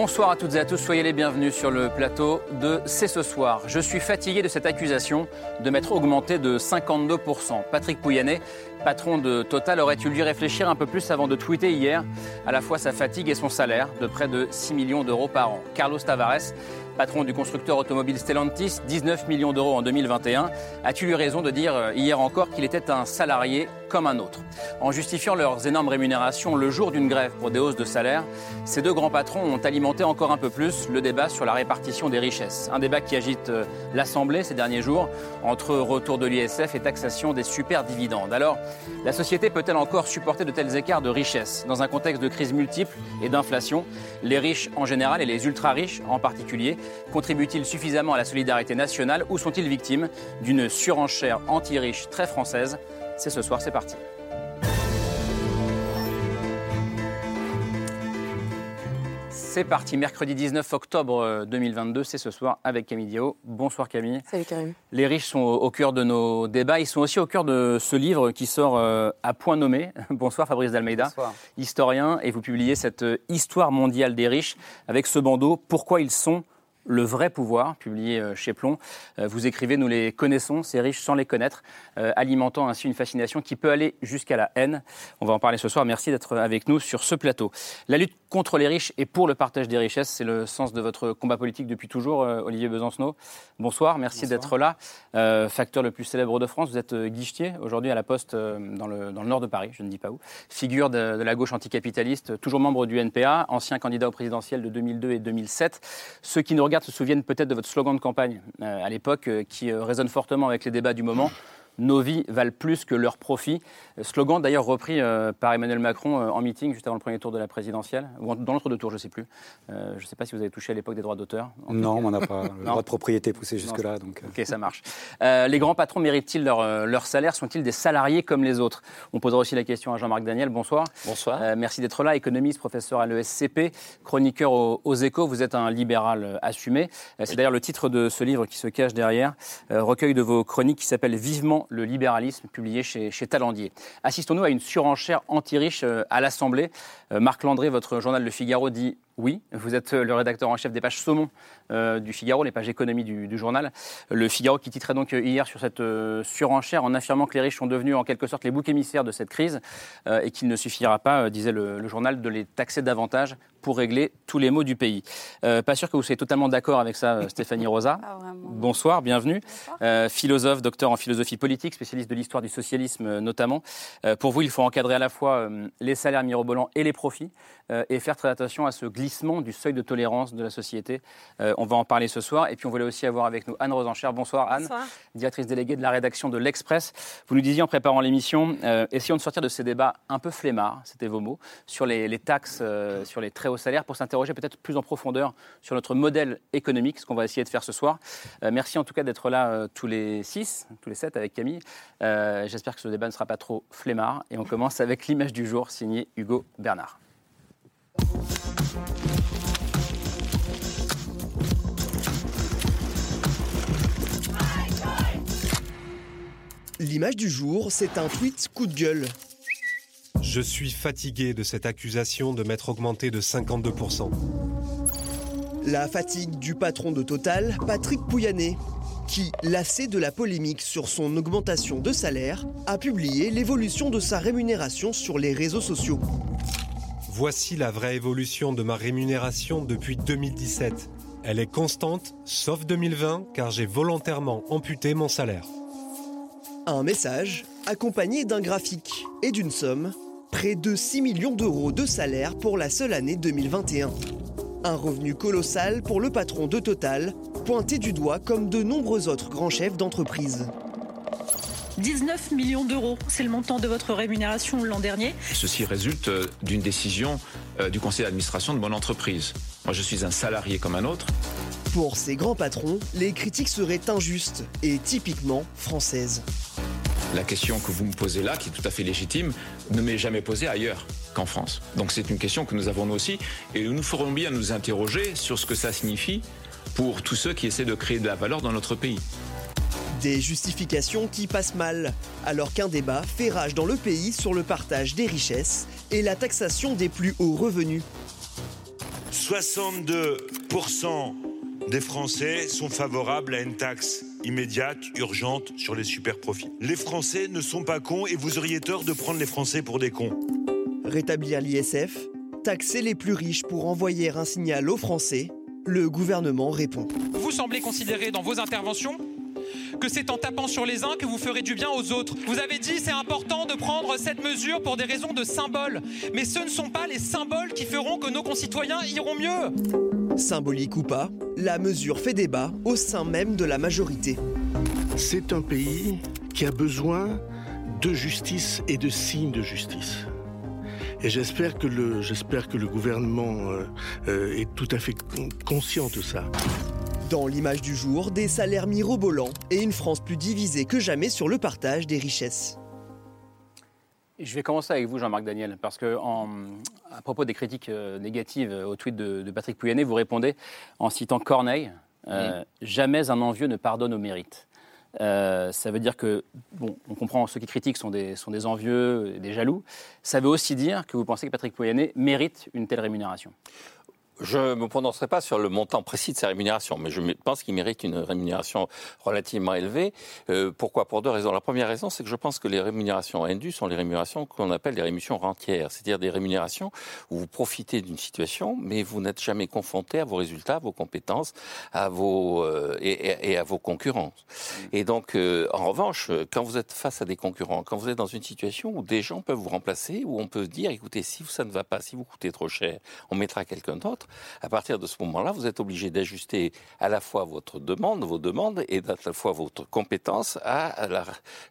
Bonsoir à toutes et à tous, soyez les bienvenus sur le plateau de C'est ce soir. Je suis fatigué de cette accusation de m'être augmenté de 52%. Patrick Pouyanné, patron de Total, aurait eu lui réfléchir un peu plus avant de tweeter hier? À la fois sa fatigue et son salaire de près de 6 millions d'euros par an. Carlos Tavares, patron du constructeur automobile Stellantis, 19 millions d'euros en 2021, a-t-il eu raison de dire euh, hier encore qu'il était un salarié comme un autre? En justifiant leurs énormes rémunérations le jour d'une grève pour des hausses de salaire, ces deux grands patrons ont alimenté encore un peu plus le débat sur la répartition des richesses. Un débat qui agite euh, l'Assemblée ces derniers jours entre retour de l'ISF et taxation des super dividendes. Alors, la société peut-elle encore supporter de tels écarts de richesse dans un contexte de crise multiple et d'inflation Les riches en général et les ultra-riches en particulier contribuent-ils suffisamment à la solidarité nationale ou sont-ils victimes d'une surenchère anti-riche très française? C'est ce soir, c'est parti. C'est parti, mercredi 19 octobre 2022, c'est ce soir avec Camille Dio. Bonsoir Camille. Salut Karim. Les riches sont au cœur de nos débats, ils sont aussi au cœur de ce livre qui sort euh, à point nommé. Bonsoir Fabrice Dalmeida, Bonsoir. historien, et vous publiez cette euh, histoire mondiale des riches avec ce bandeau Pourquoi ils sont le vrai pouvoir, publié euh, chez Plomb. Euh, vous écrivez, nous les connaissons, ces riches sans les connaître, euh, alimentant ainsi une fascination qui peut aller jusqu'à la haine. On va en parler ce soir. Merci d'être avec nous sur ce plateau. Contre les riches et pour le partage des richesses, c'est le sens de votre combat politique depuis toujours, Olivier Besancenot. Bonsoir, merci d'être là. facteur le plus célèbre de France, vous êtes guichetier aujourd'hui à la Poste dans le, dans, le, nord de Paris, je ne dis pas où. Figure de, de la gauche anticapitaliste, toujours membre du NPA, ancien candidat au présidentiel de 2002 et 2007. Ceux qui nous regardent se souviennent peut-être de votre slogan de campagne euh, à l'époque, euh, qui euh, résonne fortement avec les débats du moment nos vies valent plus que leurs profits. Slogan d'ailleurs repris euh, par Emmanuel Macron euh, en meeting juste avant le premier tour de la présidentielle, ou dans l'autre deux tours, je ne sais plus. Euh, je ne sais pas si vous avez touché à l'époque des droits d'auteur. Non, on n'a pas le droit de propriété poussé jusque-là. Donc... Ok, ça marche. les grands patrons méritent-ils leur, leur salaire? Sont-ils des salariés comme les autres? On posera aussi la question à Jean-Marc Daniel. Bonsoir. Bonsoir. merci d'être là, économiste, professeur à l'ESCP, chroniqueur aux, aux, Échos. Vous êtes un libéral assumé. C'est d'ailleurs le titre de ce livre qui se cache derrière, recueil de vos chroniques qui s'appelle Vivement le libéralisme, publié chez, Talandier. Assistons-nous à une surenchère anti-riche euh, à l'Assemblée. Euh, Marc Landré, votre journal Le Figaro, dit oui, vous êtes le rédacteur en chef des pages saumon euh, du Figaro, les pages économie du, journal. Le Figaro qui titrait donc hier sur cette surenchère en affirmant que les riches sont devenus en quelque sorte les boucs émissaires de cette crise et qu'il ne suffira pas, disait le, le, journal, de les taxer davantage pour régler tous les maux du pays. pas sûr que vous soyez totalement d'accord avec ça, Stéphanie Rosa. Bonsoir, bienvenue. Bonsoir. philosophe, docteur en philosophie politique, spécialiste de l'histoire du socialisme notamment. pour vous, il faut encadrer à la fois les salaires mirobolants et les profits et faire très attention à ce glissement du seuil de tolérance de la société. on va en parler ce soir. Et puis on voulait aussi avoir avec nous Anne Rosencher. Bonsoir Anne, Bonsoir. directrice déléguée de la rédaction de l'Express. Vous nous disiez en préparant l'émission, euh, essayons de sortir de ces débats un peu flemmards, c'était vos mots, sur les, les taxes, euh, sur les très hauts salaires, pour s'interroger peut-être plus en profondeur sur notre modèle économique, ce qu'on va essayer de faire ce soir. Euh, merci en tout cas d'être là tous les six, tous les sept avec Camille. J'espère que ce débat ne sera pas trop flemmard. Et on commence avec l'image du jour signée Hugo Bernard. L'image du jour, c'est un tweet coup de gueule. Je suis fatigué de cette accusation de m'être augmenté de 52%. La fatigue du patron de Total, Patrick Pouyanné, qui, lassé de la polémique sur son augmentation de salaire, a publié l'évolution de sa rémunération sur les réseaux sociaux. Voici la vraie évolution de ma rémunération depuis 2017. Elle est constante, sauf 2020, car j'ai volontairement amputé mon salaire. Un message accompagné d'un graphique et d'une somme, près de 6 millions d'euros de salaire pour la seule année 2021. Un revenu colossal pour le patron de Total, pointé du doigt comme de nombreux autres grands chefs d'entreprise. 19 millions d'euros, c'est le montant de votre rémunération l'an dernier. Ceci résulte euh, d'une décision euh, du conseil d'administration de mon entreprise. Moi, je suis un salarié comme un autre. Pour ces grands patrons, les critiques seraient injustes et typiquement françaises. La question que vous me posez là, qui est tout à fait légitime, ne m'est jamais posée ailleurs qu'en France. Donc c'est une question que nous avons nous aussi, et nous ferons bien nous interroger sur ce que ça signifie pour tous ceux qui essaient de créer de la valeur dans notre pays. Des justifications qui passent mal, alors qu'un débat fait rage dans le pays sur le partage des richesses et la taxation des plus hauts revenus. 62% des Français sont favorables à une taxe immédiate, urgente sur les super profits. Les Français ne sont pas cons et vous auriez tort de prendre les Français pour des cons. Rétablir l'ISF, taxer les plus riches pour envoyer un signal aux Français, le gouvernement répond. Vous semblez considérer dans vos interventions que c'est en tapant sur les uns que vous ferez du bien aux autres. Vous avez dit c'est important de prendre cette mesure pour des raisons de symbole. Mais ce ne sont pas les symboles qui feront que nos concitoyens iront mieux. Symbolique ou pas, la mesure fait débat au sein même de la majorité. C'est un pays qui a besoin de justice et de signes de justice. Et j'espère que le, j'espère que le gouvernement euh, euh, est tout à fait conscient de ça. Dans l'image du jour, des salaires mirobolants et une France plus divisée que jamais sur le partage des richesses. Je vais commencer avec vous, Jean-Marc Daniel, parce que à propos des critiques euh, négatives au tweet de, Patrick Pouyanné, vous répondez en citant Corneille euh, Jamais un envieux ne pardonne au mérite. Euh, ça veut dire que, bon, on comprend, ceux qui critiquent sont des, sont des envieux, des jaloux. Ça veut aussi dire que vous pensez que Patrick Pouyanné mérite une telle rémunération je ne me prononcerai pas sur le montant précis de sa rémunération, mais je pense qu'il mérite une rémunération relativement élevée. Euh, pourquoi? Pour deux raisons. La première raison, c'est que je pense que les rémunérations indues sont les rémunérations qu'on appelle les rémunérations rentières, c'est-à-dire des rémunérations où vous profitez d'une situation, mais vous n'êtes jamais confronté à vos résultats, à vos compétences, à vos euh, et, à vos concurrents. Et donc, euh, en revanche, quand vous êtes face à des concurrents, quand vous êtes dans une situation où des gens peuvent vous remplacer, où on peut dire, écoutez, si ça ne va pas, si vous coûtez trop cher, on mettra quelqu'un d'autre à partir de ce moment-là, vous êtes obligé d'ajuster à la fois votre demande, vos demandes, et à la fois votre compétence à,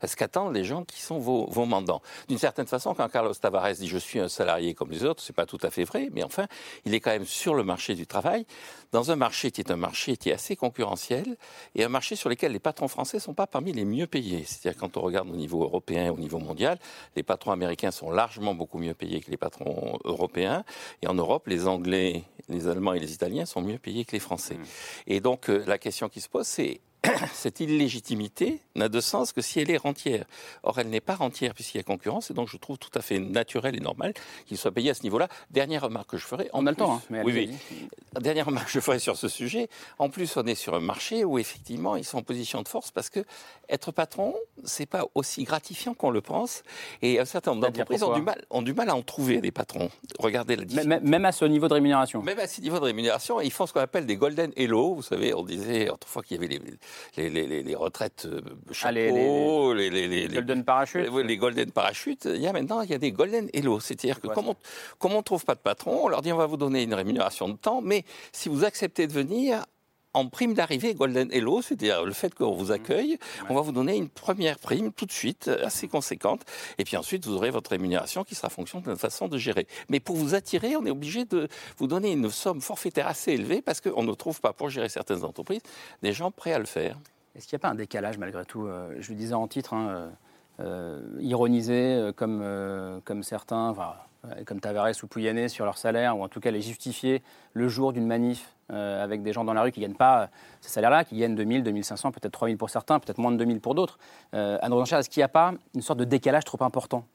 ce qu'attendent les gens qui sont vos, mandants. D'une certaine façon, quand Carlos Tavares dit je suis un salarié comme les autres, c'est pas tout à fait vrai, mais enfin, il est quand même sur le marché du travail, dans un marché qui est un marché qui est assez concurrentiel, et un marché sur lequel les patrons français sont pas parmi les mieux payés. C'est-à-dire quand on regarde au niveau européen, au niveau mondial, les patrons américains sont largement beaucoup mieux payés que les patrons européens, et en Europe, les Anglais les Allemands et les Italiens sont mieux payés que les Français. Mmh. Et donc euh, la question qui se pose, c'est cette illégitimité n'a de sens que si elle est rentière. Or, elle n'est pas rentière puisqu'il y a concurrence, et donc je trouve tout à fait naturel et normal qu'il soit payé à ce niveau-là. Dernière remarque que je ferai. On a le temps, hein, mais oui, oui. Dernière remarque que je ferai sur ce sujet. En plus, on est sur un marché où effectivement ils sont en position de force parce que être patron, c'est pas aussi gratifiant qu'on le pense, et un certain nombre d'entreprises ont du mal, ont du mal à en trouver des patrons. Regardez la différence. Même à ce niveau de rémunération. Même à ce niveau de rémunération, ils font ce qu'on appelle des golden hello. Vous savez, on disait autrefois qu'il y avait les les, retraites euh, chapeau, ah, les, les, golden parachutes. Les, golden parachutes. Il y a maintenant il y a des golden hello. C'est-à-dire que comme, on, ne trouve pas de patron, on leur dit on va vous donner une rémunération de temps, mais si vous acceptez de venir, en prime d'arrivée Golden Hello, c'est-à-dire le fait qu'on vous accueille, on va vous donner une première prime tout de suite, assez conséquente, et puis ensuite vous aurez votre rémunération qui sera fonction de notre façon de gérer. Mais pour vous attirer, on est obligé de vous donner une somme forfaitaire assez élevée parce qu'on ne trouve pas, pour gérer certaines entreprises, des gens prêts à le faire. Est-ce qu'il n'y a pas un décalage malgré tout euh, Je le disais en titre, hein, euh, euh, ironisé comme, comme certains, comme Tavares ou Pouyanné sur leur salaire, ou en tout cas les justifier le jour d'une manif avec des gens dans la rue qui ne gagnent pas ces salaires-là, qui gagnent 2000, 2500, peut-être 3000 pour certains, peut-être moins de 2000 pour d'autres. Anne est-ce qu'il n'y a pas une sorte de décalage trop important?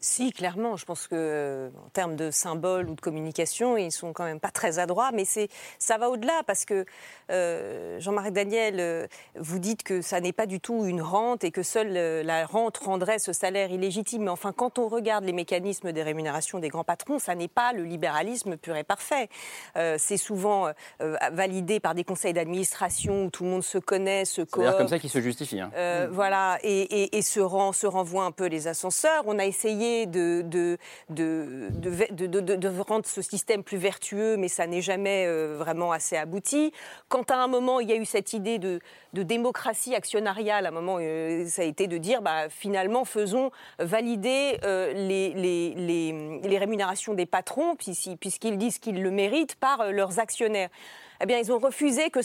Si, clairement. Je pense que en termes de symboles ou de communication, ils sont quand même pas très adroits. Mais c'est, ça va au-delà parce que euh, Jean-Marie Daniel, euh, vous dites que ça n'est pas du tout une rente et que seule euh, la rente rendrait ce salaire illégitime. Mais enfin, quand on regarde les mécanismes des rémunérations des grands patrons, ça n'est pas le libéralisme pur et parfait. c'est souvent validé par des conseils d'administration où tout le monde se connaît, se C'est comme ça qu'il se justifie. Hein. Voilà, et, et, se, rend, se renvoie un peu les ascenseurs. On a essayé de, rendre ce système plus vertueux, mais ça n'est jamais euh, vraiment assez abouti. Quand à un moment, il y a eu cette idée de, démocratie actionnariale, à un moment, euh, ça a été de dire, bah, finalement, faisons valider euh, les, rémunérations des patrons, puisqu'ils disent qu'ils le méritent, par leurs actionnaires. Eh bien, ils ont refusé que,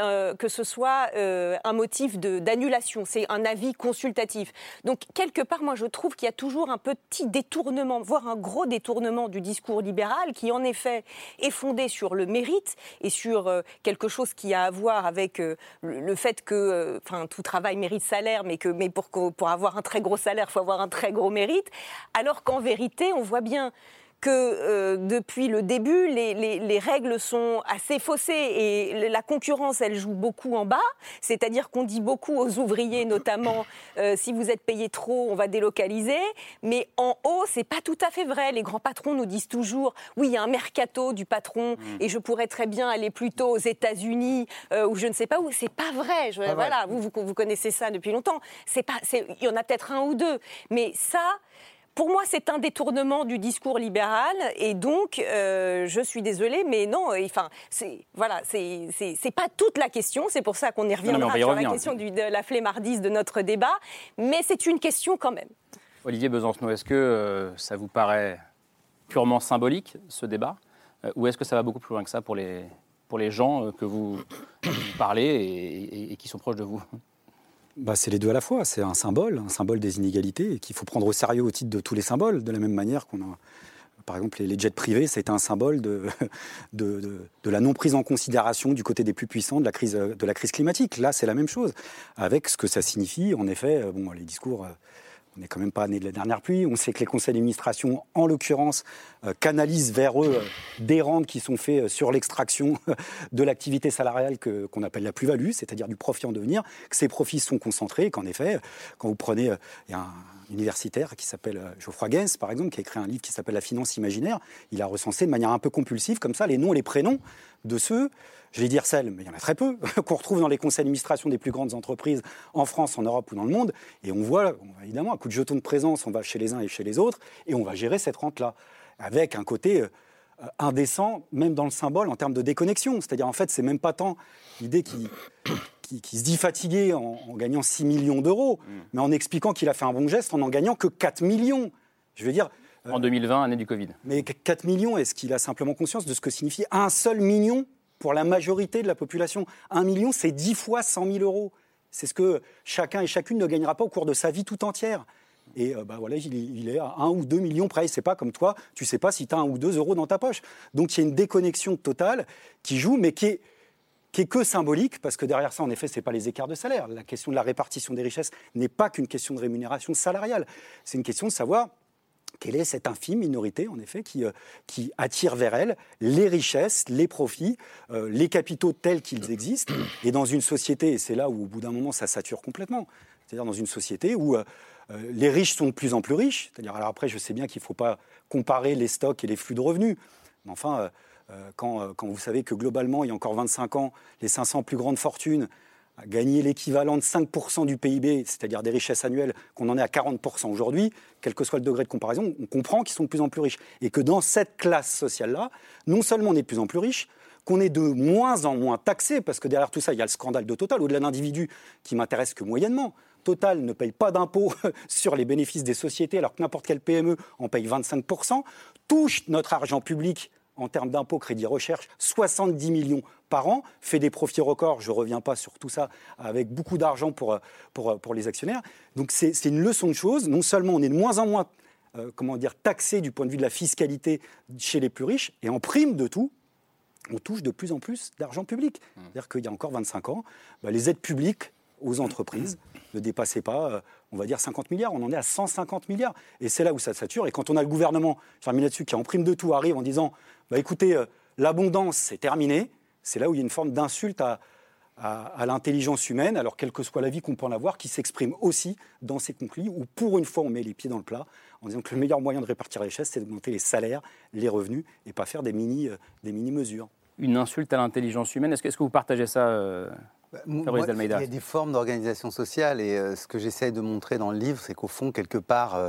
euh, que ce soit euh, un motif d'annulation. C'est un avis consultatif. Donc, quelque part, moi, je trouve qu'il y a toujours un petit détournement, voire un gros détournement du discours libéral qui, en effet, est fondé sur le mérite et sur euh, quelque chose qui a à voir avec le, fait que, tout travail mérite salaire, mais que, mais pour, pour avoir un très gros salaire, il faut avoir un très gros mérite. Alors qu'en vérité, on voit bien que euh, depuis le début, les, les, les, règles sont assez faussées et la concurrence, elle joue beaucoup en bas. C'est-à-dire qu'on dit beaucoup aux ouvriers, notamment, euh, si vous êtes payé trop, on va délocaliser. Mais en haut, c'est pas tout à fait vrai. Les grands patrons nous disent toujours, oui, il y a un mercato du patron mmh. et je pourrais très bien aller plutôt aux États-Unis euh, ou je ne sais pas où. C'est pas vrai. Je, voilà, Vous, vous, vous connaissez ça depuis longtemps. C'est pas, il y en a peut-être un ou deux, mais ça pour moi, c'est un détournement du discours libéral, et donc, euh, je suis désolée, mais non, euh, enfin, c'est voilà, c'est pas toute la question. C'est pour ça qu'on y reviendra sur la question du, de la flemmardise de notre débat, mais c'est une question quand même. Olivier Besancenot, est-ce que euh, ça vous paraît purement symbolique ce débat, ou est-ce que ça va beaucoup plus loin que ça pour les pour les gens que vous, parlez et qui sont proches de vous? Bah, c'est les deux à la fois. C'est un symbole, un symbole des inégalités, qu'il faut prendre au sérieux au titre de tous les symboles, de la même manière qu'on a. Par exemple, les jets privés, c'est un symbole de, la non prise en considération du côté des plus puissants de la crise, de la crise climatique. Là, c'est la même chose, avec ce que ça signifie. En effet, bon, les discours on n'est quand même pas né de la dernière pluie. On sait que les conseils d'administration, en l'occurrence, euh, canalisent vers eux euh, des rentes qui sont faits euh, sur l'extraction de l'activité salariale qu'on appelle la plus-value, c'est-à-dire du profit en devenir, que ces profits sont concentrés, qu'en effet, quand vous prenez, universitaire qui s'appelle Geoffroy Gens, par exemple, qui a écrit un livre qui s'appelle La finance imaginaire, il a recensé de manière un peu compulsive, comme ça, les noms et les prénoms de ceux je vais dire celles, mais il y en a très peu, qu'on retrouve dans les conseils d'administration des plus grandes entreprises en France, en Europe ou dans le monde. Et on voit, évidemment, un coup de jeton de présence, on va chez les uns et chez les autres, et on va gérer cette rente-là, avec un côté euh, indécent, même dans le symbole, en termes de déconnexion. C'est-à-dire, en fait, c'est même pas tant l'idée qui, qui, se dit fatigué en, gagnant 6 millions d'euros, mm. mais en expliquant qu'il a fait un bon geste en n'en gagnant que 4 millions. Je veux dire, en 2020, année du Covid. Mais 4 millions, est-ce qu'il a simplement conscience de ce que signifie un seul million pour la majorité de la population? Un million, c'est dix fois 100 000 euros. C'est ce que chacun et chacune ne gagnera pas au cours de sa vie tout entière. Et euh, bah voilà, il, est à 1 ou 2 millions près. C'est pas comme toi, tu sais pas si tu as un ou deux euros dans ta poche. Donc il y a une déconnexion totale qui joue, mais qui est, qui est que symbolique, parce que derrière ça, en effet, ce n'est pas les écarts de salaire. La question de la répartition des richesses n'est pas qu'une question de rémunération salariale. C'est une question de savoir quelle est cette infime minorité, en effet, qui, euh, qui attire vers elle les richesses, les profits, euh, les capitaux tels qu'ils existent, et dans une société, et c'est là où au bout d'un moment ça sature complètement, c'est-à-dire dans une société où euh, les riches sont de plus en plus riches, c'est-à-dire alors après je sais bien qu'il ne faut pas comparer les stocks et les flux de revenus, mais enfin quand, quand, vous savez que globalement il y a encore 25 ans, les 500 plus grandes fortunes gagner l'équivalent de 5% du PIB, c'est-à-dire des richesses annuelles, qu'on en est à 40% aujourd'hui, quel que soit le degré de comparaison, on comprend qu'ils sont de plus en plus riches. Et que dans cette classe sociale-là, non seulement on est de plus en plus riche, qu'on est de moins en moins taxé, parce que derrière tout ça, il y a le scandale de Total, au-delà d'individus qui m'intéresse que moyennement. Total ne paye pas d'impôts sur les bénéfices des sociétés, alors que n'importe quelle PME en paye 25%, touche notre argent public en termes d'impôts, crédit recherche, 70 millions par an, fait des profits records, je ne reviens pas sur tout ça, avec beaucoup d'argent pour, pour, pour, les actionnaires. Donc c'est une leçon de choses. Non seulement on est de moins en moins euh, comment dire, taxé du point de vue de la fiscalité chez les plus riches, et en prime de tout, on touche de plus en plus d'argent public. Mmh. C'est-à-dire qu'il y a encore 25 ans, bah, les aides publiques aux entreprises ne dépassaient pas, euh, on va dire, 50 milliards. On en est à 150 milliards. Et c'est là où ça sature. Et quand on a le gouvernement, je termine là-dessus, qui en prime de tout arrive en disant bah, écoutez, euh, l'abondance, c'est terminé, c'est là où il y a une forme d'insulte à, à, l'intelligence humaine, alors quelle que soit la vie qu'on peut en avoir, qui s'exprime aussi dans ces conflits où pour une fois on met les pieds dans le plat en disant que le meilleur moyen de répartir les richesses, c'est d'augmenter les salaires, les revenus et pas faire des euh, des mini. Une insulte à l'intelligence humaine, est-ce que, vous partagez ça euh, bah, Il y a des formes d'organisation sociale et ce que j'essaie de montrer dans le livre, c'est qu'au fond, quelque part,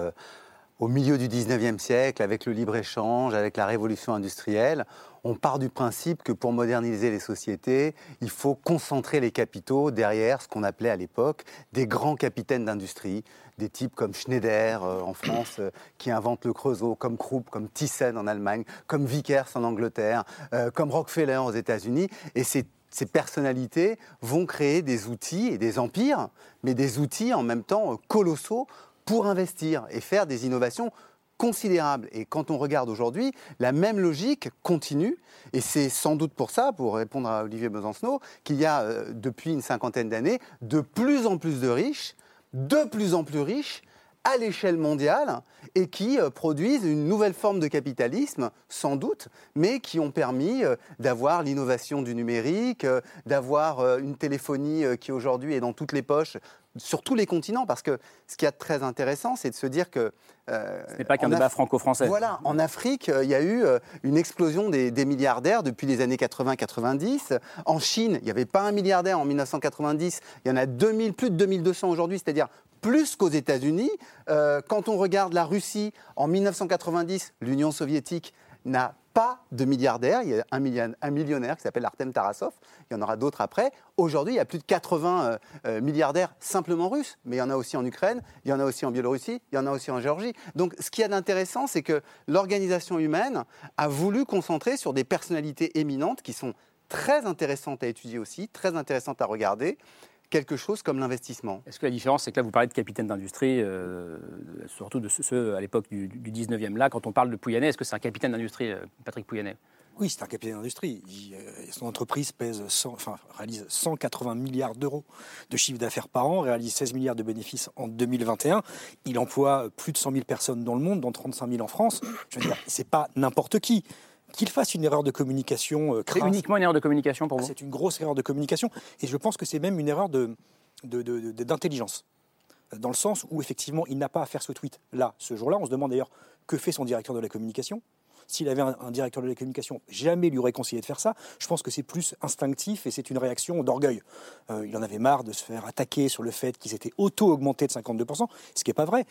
au milieu du 19e siècle, avec le libre-échange, avec la révolution industrielle, on part du principe que pour moderniser les sociétés, il faut concentrer les capitaux derrière ce qu'on appelait à l'époque des grands capitaines d'industrie, des types comme Schneider euh, en France, euh, qui inventent le Creusot, comme Krupp, comme Thyssen en Allemagne, comme Vickers en Angleterre, euh, comme Rockefeller aux États-Unis. Et ces ces personnalités vont créer des outils et des empires, mais des outils en même temps euh, colossaux pour investir et faire des innovations considérables. Et quand on regarde aujourd'hui, la même logique continue. Et c'est sans doute pour ça, pour répondre à Olivier Besancenot, qu'il y a euh, depuis une cinquantaine d'années de plus en plus de riches, de plus en plus riches, à l'échelle mondiale et qui euh, produisent une nouvelle forme de capitalisme, sans doute, mais qui ont permis euh, d'avoir l'innovation du numérique, euh, d'avoir une téléphonie qui aujourd'hui est dans toutes les poches, sur tous les continents, parce que ce qui est très intéressant, c'est de se dire que... Ce n'est pas qu'un débat Af- franco-français. Voilà, en Afrique, il y a eu une explosion des, des milliardaires depuis les années 80-90. En Chine, il n'y avait pas un milliardaire en 1990, il y en a 2000, plus de 2200 aujourd'hui, c'est-à-dire plus qu'aux États-Unis. Euh, quand on regarde la Russie, en 1990, l'Union soviétique n'a pas de milliardaire. Il y a un millionnaire qui s'appelle Artem Tarasov. Il y en aura d'autres après. Aujourd'hui, il y a plus de 80 euh, euh, milliardaires simplement russes. Mais il y en a aussi en Ukraine, il y en a aussi en Biélorussie, il y en a aussi en Géorgie. Donc ce qu'il y a d'intéressant, c'est que l'organisation humaine a voulu concentrer sur des personnalités éminentes qui sont très intéressantes à étudier aussi, très intéressantes à regarder, quelque chose comme l'investissement. Est-ce que la différence, c'est que là, vous parlez de capitaine d'industrie, euh, surtout de ceux, à l'époque du, du 19e. Là, quand on parle de Pouyanné, est-ce que c'est un capitaine d'industrie, euh, Patrick Pouyanné? Oui, c'est un capitaine d'industrie. Euh, Son entreprise pèse 100 enfin, réalise 180 milliards d'euros de chiffre d'affaires par an, réalise 16 milliards de bénéfices en 2021. Il emploie plus de 100 000 personnes dans le monde, dont 35 000 en France. Je veux dire, c'est pas n'importe qui. Qu'il fasse une erreur de communication euh, C'est uniquement une erreur de communication pour vous? c'est une grosse erreur de communication. Et je pense que c'est même une erreur de- d'intelligence. Dans le sens où, effectivement, il n'a pas à faire ce tweet là, ce jour-là. On se demande d'ailleurs que fait son directeur de la communication. S'il avait un, directeur de la communication, jamais lui aurait conseillé de faire ça. Je pense que c'est plus instinctif et c'est une réaction d'orgueil. Euh, il en avait marre de se faire attaquer sur le fait qu'ils étaient auto-augmentés de 52%, ce qui n'est pas vrai.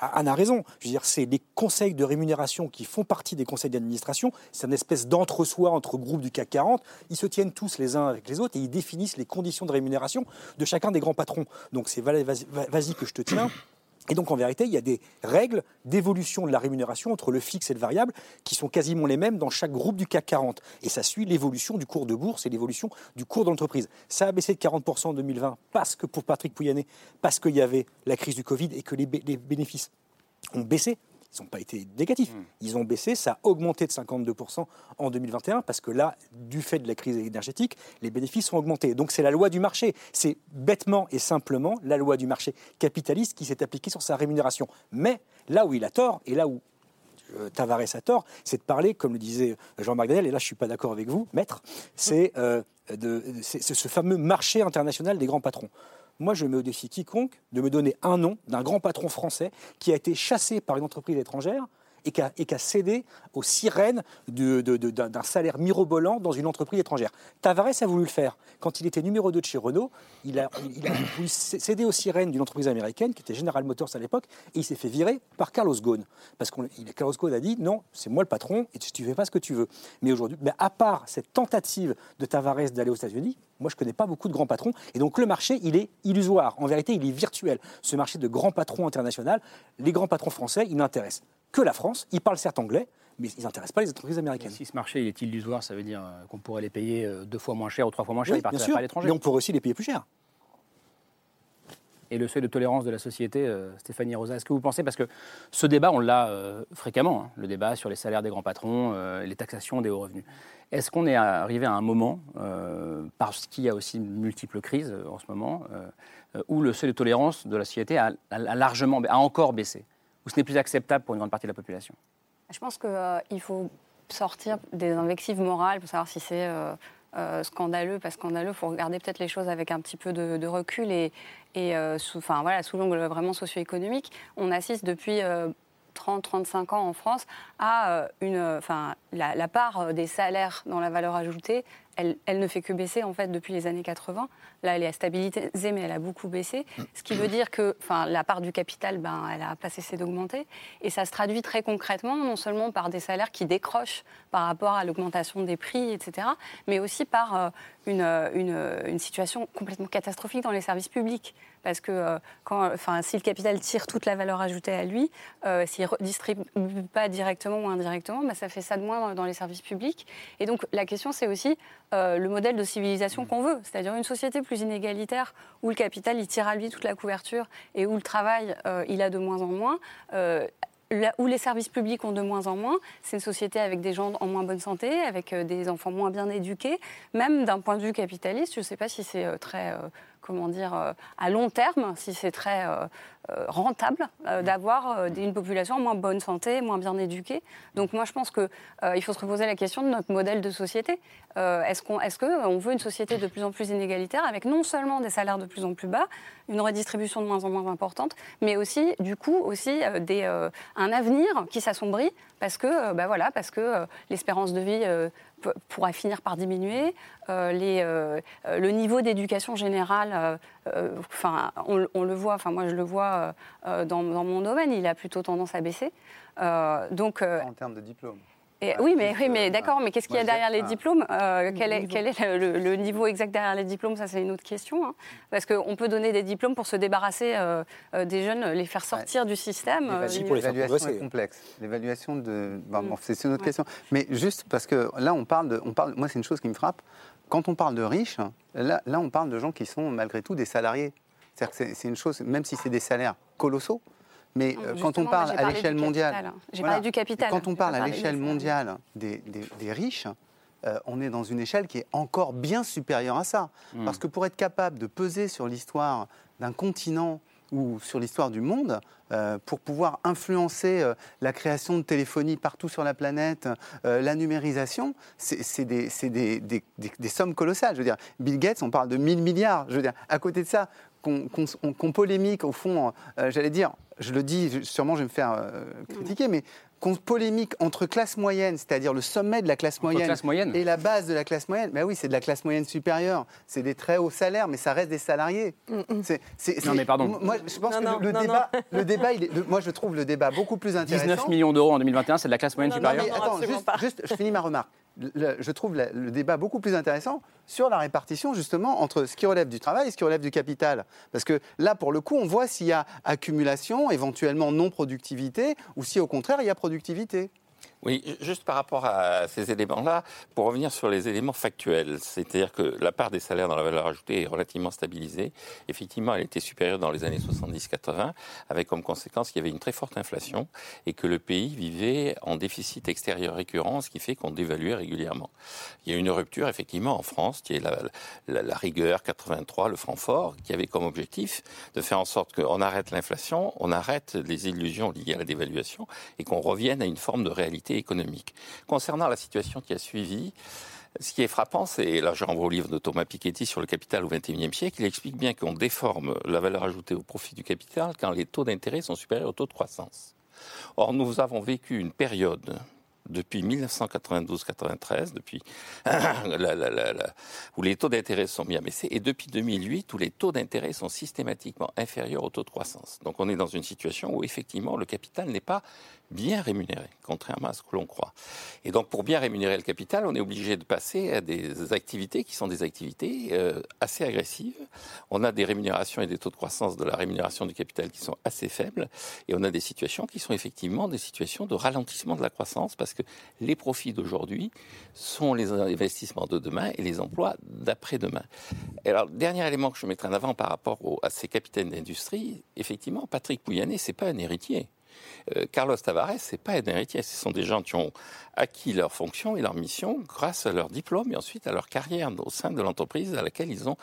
Anne a raison. Je veux dire, c'est les conseils de rémunération qui font partie des conseils d'administration. C'est une espèce d'entre-soi entre groupes du CAC 40. Ils se tiennent tous les uns avec les autres et ils définissent les conditions de rémunération de chacun des grands patrons. Donc c'est vas- vas- vas-y que je te tiens. Et donc en vérité, il y a des règles d'évolution de la rémunération entre le fixe et le variable qui sont quasiment les mêmes dans chaque groupe du CAC 40. Et ça suit l'évolution du cours de bourse et l'évolution du cours de l'entreprise. Ça a baissé de 40% en 2020 parce que pour Patrick Pouyanné, parce qu'il y avait la crise du Covid et que les, bé- les bénéfices ont baissé. Ils n'ont pas été négatifs. Ils ont baissé, ça a augmenté de 52% en 2021 parce que là, du fait de la crise énergétique, les bénéfices ont augmenté. Donc c'est la loi du marché. C'est bêtement et simplement la loi du marché capitaliste qui s'est appliquée sur sa rémunération. Mais là où il a tort et là où euh, Tavares a tort, c'est de parler, comme le disait Jean-Marc Daniel, et là je ne suis pas d'accord avec vous, maître, c'est euh, c'est ce fameux marché international des grands patrons. Moi, je mets au défi quiconque de me donner un nom d'un grand patron français qui a été chassé par une entreprise étrangère et qui a, cédé aux sirènes d'un salaire mirobolant dans une entreprise étrangère. Tavares a voulu le faire. Quand il était numéro 2 de chez Renault, il a, voulu céder aux sirènes d'une entreprise américaine qui était General Motors à l'époque et il s'est fait virer par Carlos Ghosn. Parce que Carlos Ghosn a dit non, c'est moi le patron et tu, tu fais pas ce que tu veux. Mais aujourd'hui, à part cette tentative de Tavares d'aller aux États-Unis, moi je connais pas beaucoup de grands patrons et donc le marché il est illusoire. En vérité, il est virtuel. Ce marché de grands patrons internationaux, les grands patrons français, ils n'intéressent que la France. Ils parlent certes anglais, mais ils n'intéressent pas les entreprises américaines. Si ce marché il est illusoire, ça veut dire euh, qu'on pourrait les payer euh, deux fois moins cher ou trois fois moins cher, Oui, ils bien sûr. pas à l'étranger. Mais on pourrait aussi les payer plus cher. Et le seuil de tolérance de la société, euh, Stéphanie Rosa, est-ce que vous pensez, parce que ce débat, on l'a euh, fréquemment, hein, le débat sur les salaires des grands patrons, euh, les taxations des hauts revenus. Est-ce qu'on est arrivé à un moment, parce qu'il y a aussi multiples crises en ce moment, où le seuil de tolérance de la société a, a- a a encore baissé, où ce n'est plus acceptable pour une grande partie de la population? Je pense qu'il faut sortir des invectives morales pour savoir si c'est euh, euh, scandaleux, pas scandaleux. Il faut regarder peut-être les choses avec un petit peu de, recul et, euh, sous, enfin, voilà, sous l'angle vraiment socio-économique. On assiste depuis 30-35 ans en France à euh, une, enfin, la part des salaires dans la valeur ajoutée elle, ne fait que baisser en fait depuis les années 80. Là, elle est stabilisée, mais elle a beaucoup baissé. Ce qui veut dire que enfin, la part du capital, ben, elle n'a pas cessé d'augmenter. Et ça se traduit très concrètement, non seulement par des salaires qui décrochent par rapport à l'augmentation des prix, etc., mais aussi par euh, une, une, une, situation complètement catastrophique dans les services publics. Parce que euh, enfin, si le capital tire toute la valeur ajoutée à lui, euh, s'il ne redistribue pas directement ou indirectement, ben, ça fait ça de moins dans, les services publics. Et donc la question, c'est aussi euh, le modèle de civilisation qu'on veut, c'est-à-dire une société plus inégalitaire où le capital il tire à lui toute la couverture et où le travail euh, il a de moins en moins. Euh, là où les services publics ont de moins en moins, c'est une société avec des gens en moins bonne santé, avec des enfants moins bien éduqués. Même d'un point de vue capitaliste, je ne sais pas si c'est très, comment dire, à long terme, si c'est très rentable d'avoir une population en moins bonne santé, moins bien éduquée. Donc moi, je pense qu'il faut se reposer la question de notre modèle de société. est-ce qu'on est qu'on veut une société de plus en plus inégalitaire avec non seulement des salaires de plus en plus bas, une redistribution de moins en moins importante, mais aussi, du coup, aussi des, un avenir qui s'assombrit parce que, bah voilà, parce que l'espérance de vie pourrait finir par diminuer, euh, les, euh, le niveau d'éducation générale, euh, enfin, on, on, le voit, enfin moi je le vois dans, dans, mon domaine, il a plutôt tendance à baisser. donc, en termes de diplôme. Et, oui, mais, oui, mais d'accord, mais qu'est-ce qu'il y a derrière les diplômes euh, quel, est, quel est le, le, niveau exact derrière les diplômes Ça, c'est une autre question. Hein. Parce qu'on peut donner des diplômes pour se débarrasser euh, des jeunes, les faire sortir ouais. du système. L'évaluation est complexe. L'évaluation de. Bon, mm. C'est une autre ouais. question. Mais juste parce que là, on parle de. On parle, moi, c'est une chose qui me frappe. Quand on parle de riches, là, là, on parle de gens qui sont malgré tout des salariés. C'est-à-dire que c'est une chose, même si c'est des salaires colossaux, mais euh, quand on parle à l'échelle mondiale, j'ai voilà, parlé du capital. Quand on parle à l'échelle mondiale des, des, des riches, euh, on est dans une échelle qui est encore bien supérieure à ça. Mmh. Parce que pour être capable de peser sur l'histoire d'un continent ou sur l'histoire du monde, euh, pour pouvoir influencer euh, la création de téléphonie partout sur la planète, euh, la numérisation, c'est des, des, des, des, sommes colossales. Je veux dire, Bill Gates, on parle de 1000 milliards. Je veux dire, à côté de ça, qu'on qu qu polémique, au fond, j'allais dire, je le dis, sûrement je vais me faire critiquer, mais qu'on polémique entre classe moyenne, c'est-à-dire le sommet de la classe moyenne, classe moyenne, et la base de la classe moyenne. Mais oui, c'est de la classe moyenne supérieure. C'est des très hauts salaires, mais ça reste des salariés. C est, c est, non, mais pardon. Moi, je pense non, que non, le, débat, le débat il est, le, moi, je trouve le débat beaucoup plus intéressant. 19 millions d'euros en 2021, c'est de la classe moyenne supérieure. Mais attends, juste, juste, je finis ma remarque. Je trouve le, le, débat beaucoup plus intéressant sur la répartition justement entre ce qui relève du travail et ce qui relève du capital. Parce que là, pour le coup, on voit s'il y a accumulation, éventuellement non-productivité, ou si au contraire il y a productivité. Oui, juste par rapport à ces éléments-là, pour revenir sur les éléments factuels, c'est-à-dire que la part des salaires dans la valeur ajoutée est relativement stabilisée. Effectivement, elle était supérieure dans les années 70-80, avec comme conséquence qu'il y avait une très forte inflation et que le pays vivait en déficit extérieur récurrent, ce qui fait qu'on dévaluait régulièrement. Il y a une rupture, effectivement, en France, qui est la, rigueur 83, le franc fort, qui avait comme objectif de faire en sorte qu'on arrête l'inflation, on arrête les illusions liées à la dévaluation et qu'on revienne à une forme de réalité économique. Concernant la situation qui a suivi, ce qui est frappant, c'est, là je renvoie au livre de Thomas Piketty sur le capital au XXIe siècle, il explique bien qu'on déforme la valeur ajoutée au profit du capital quand les taux d'intérêt sont supérieurs au taux de croissance. Or, nous avons vécu une période depuis 1992-93, depuis où les taux d'intérêt sont mis à baisser, et depuis 2008 où les taux d'intérêt sont systématiquement inférieurs au taux de croissance. Donc on est dans une situation où effectivement le capital n'est pas bien rémunéré, contrairement à ce que l'on croit. Et donc pour bien rémunérer le capital, on est obligé de passer à des activités qui sont des activités euh, assez agressives. On a des rémunérations et des taux de croissance de la rémunération du capital qui sont assez faibles, et on a des situations qui sont effectivement des situations de ralentissement de la croissance parce que les profits d'aujourd'hui sont les investissements de demain et les emplois d'après-demain. Alors, dernier élément que je mettrai en avant par rapport à ces capitaines d'industrie, effectivement, Patrick Pouyanné, c'est pas un héritier. Euh, Carlos Tavares, c'est pas un héritier. Ce sont des gens qui ont acquis leur fonction et leur mission grâce à leur diplôme et ensuite à leur carrière au sein de l'entreprise dans laquelle ils ont,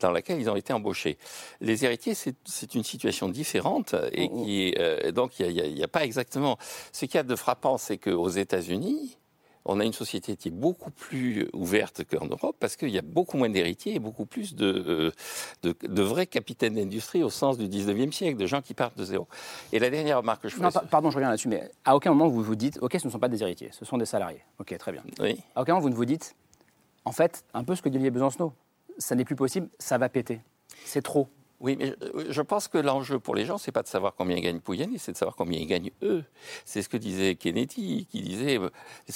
dans laquelle ils ont été embauchés. Les héritiers, c'est une situation différente et qui, euh, donc il n'y a, a, a, pas exactement. Ce qu'il y a de frappant, c'est qu'aux États-Unis, on a une société qui est beaucoup plus ouverte qu'en Europe parce qu'il y a beaucoup moins d'héritiers et beaucoup plus de, de, de vrais capitaines d'industrie au sens du 19e siècle, de gens qui partent de zéro. Et la dernière remarque que je fais... Non, pardon, je reviens là-dessus, mais à aucun moment vous vous dites, OK, ce ne sont pas des héritiers, ce sont des salariés. OK, très bien. Oui. À aucun moment vous ne vous dites, en fait, un peu ce que dit Besancenot. Ça n'est plus possible, ça va péter. C'est trop. Oui, mais euh, je pense que l'enjeu pour les gens, c'est pas de savoir combien ils gagnent Pouyanné, c'est de savoir combien ils gagnent eux. C'est ce que disait Kennedy, qui disait euh,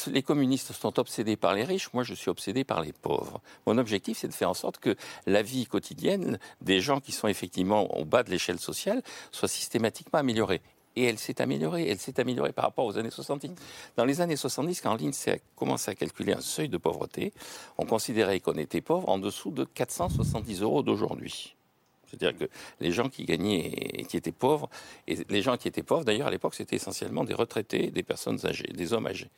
les communistes sont obsédés par les riches, moi je suis obsédé par les pauvres. Mon objectif, c'est de faire en sorte que la vie quotidienne des gens qui sont effectivement au bas de l'échelle sociale soit systématiquement améliorée. Et elle s'est améliorée. Elle s'est améliorée par rapport aux années 70. Dans les années 70, quand l'INSEE a commencé à calculer un seuil de pauvreté, on considérait qu'on était pauvre en dessous de 470 euros d'aujourd'hui. C'est-à-dire que les gens qui gagnaient et qui étaient pauvres, et les gens qui étaient pauvres, d'ailleurs, à l'époque, c'était essentiellement des retraités, des personnes âgées, des hommes âgés.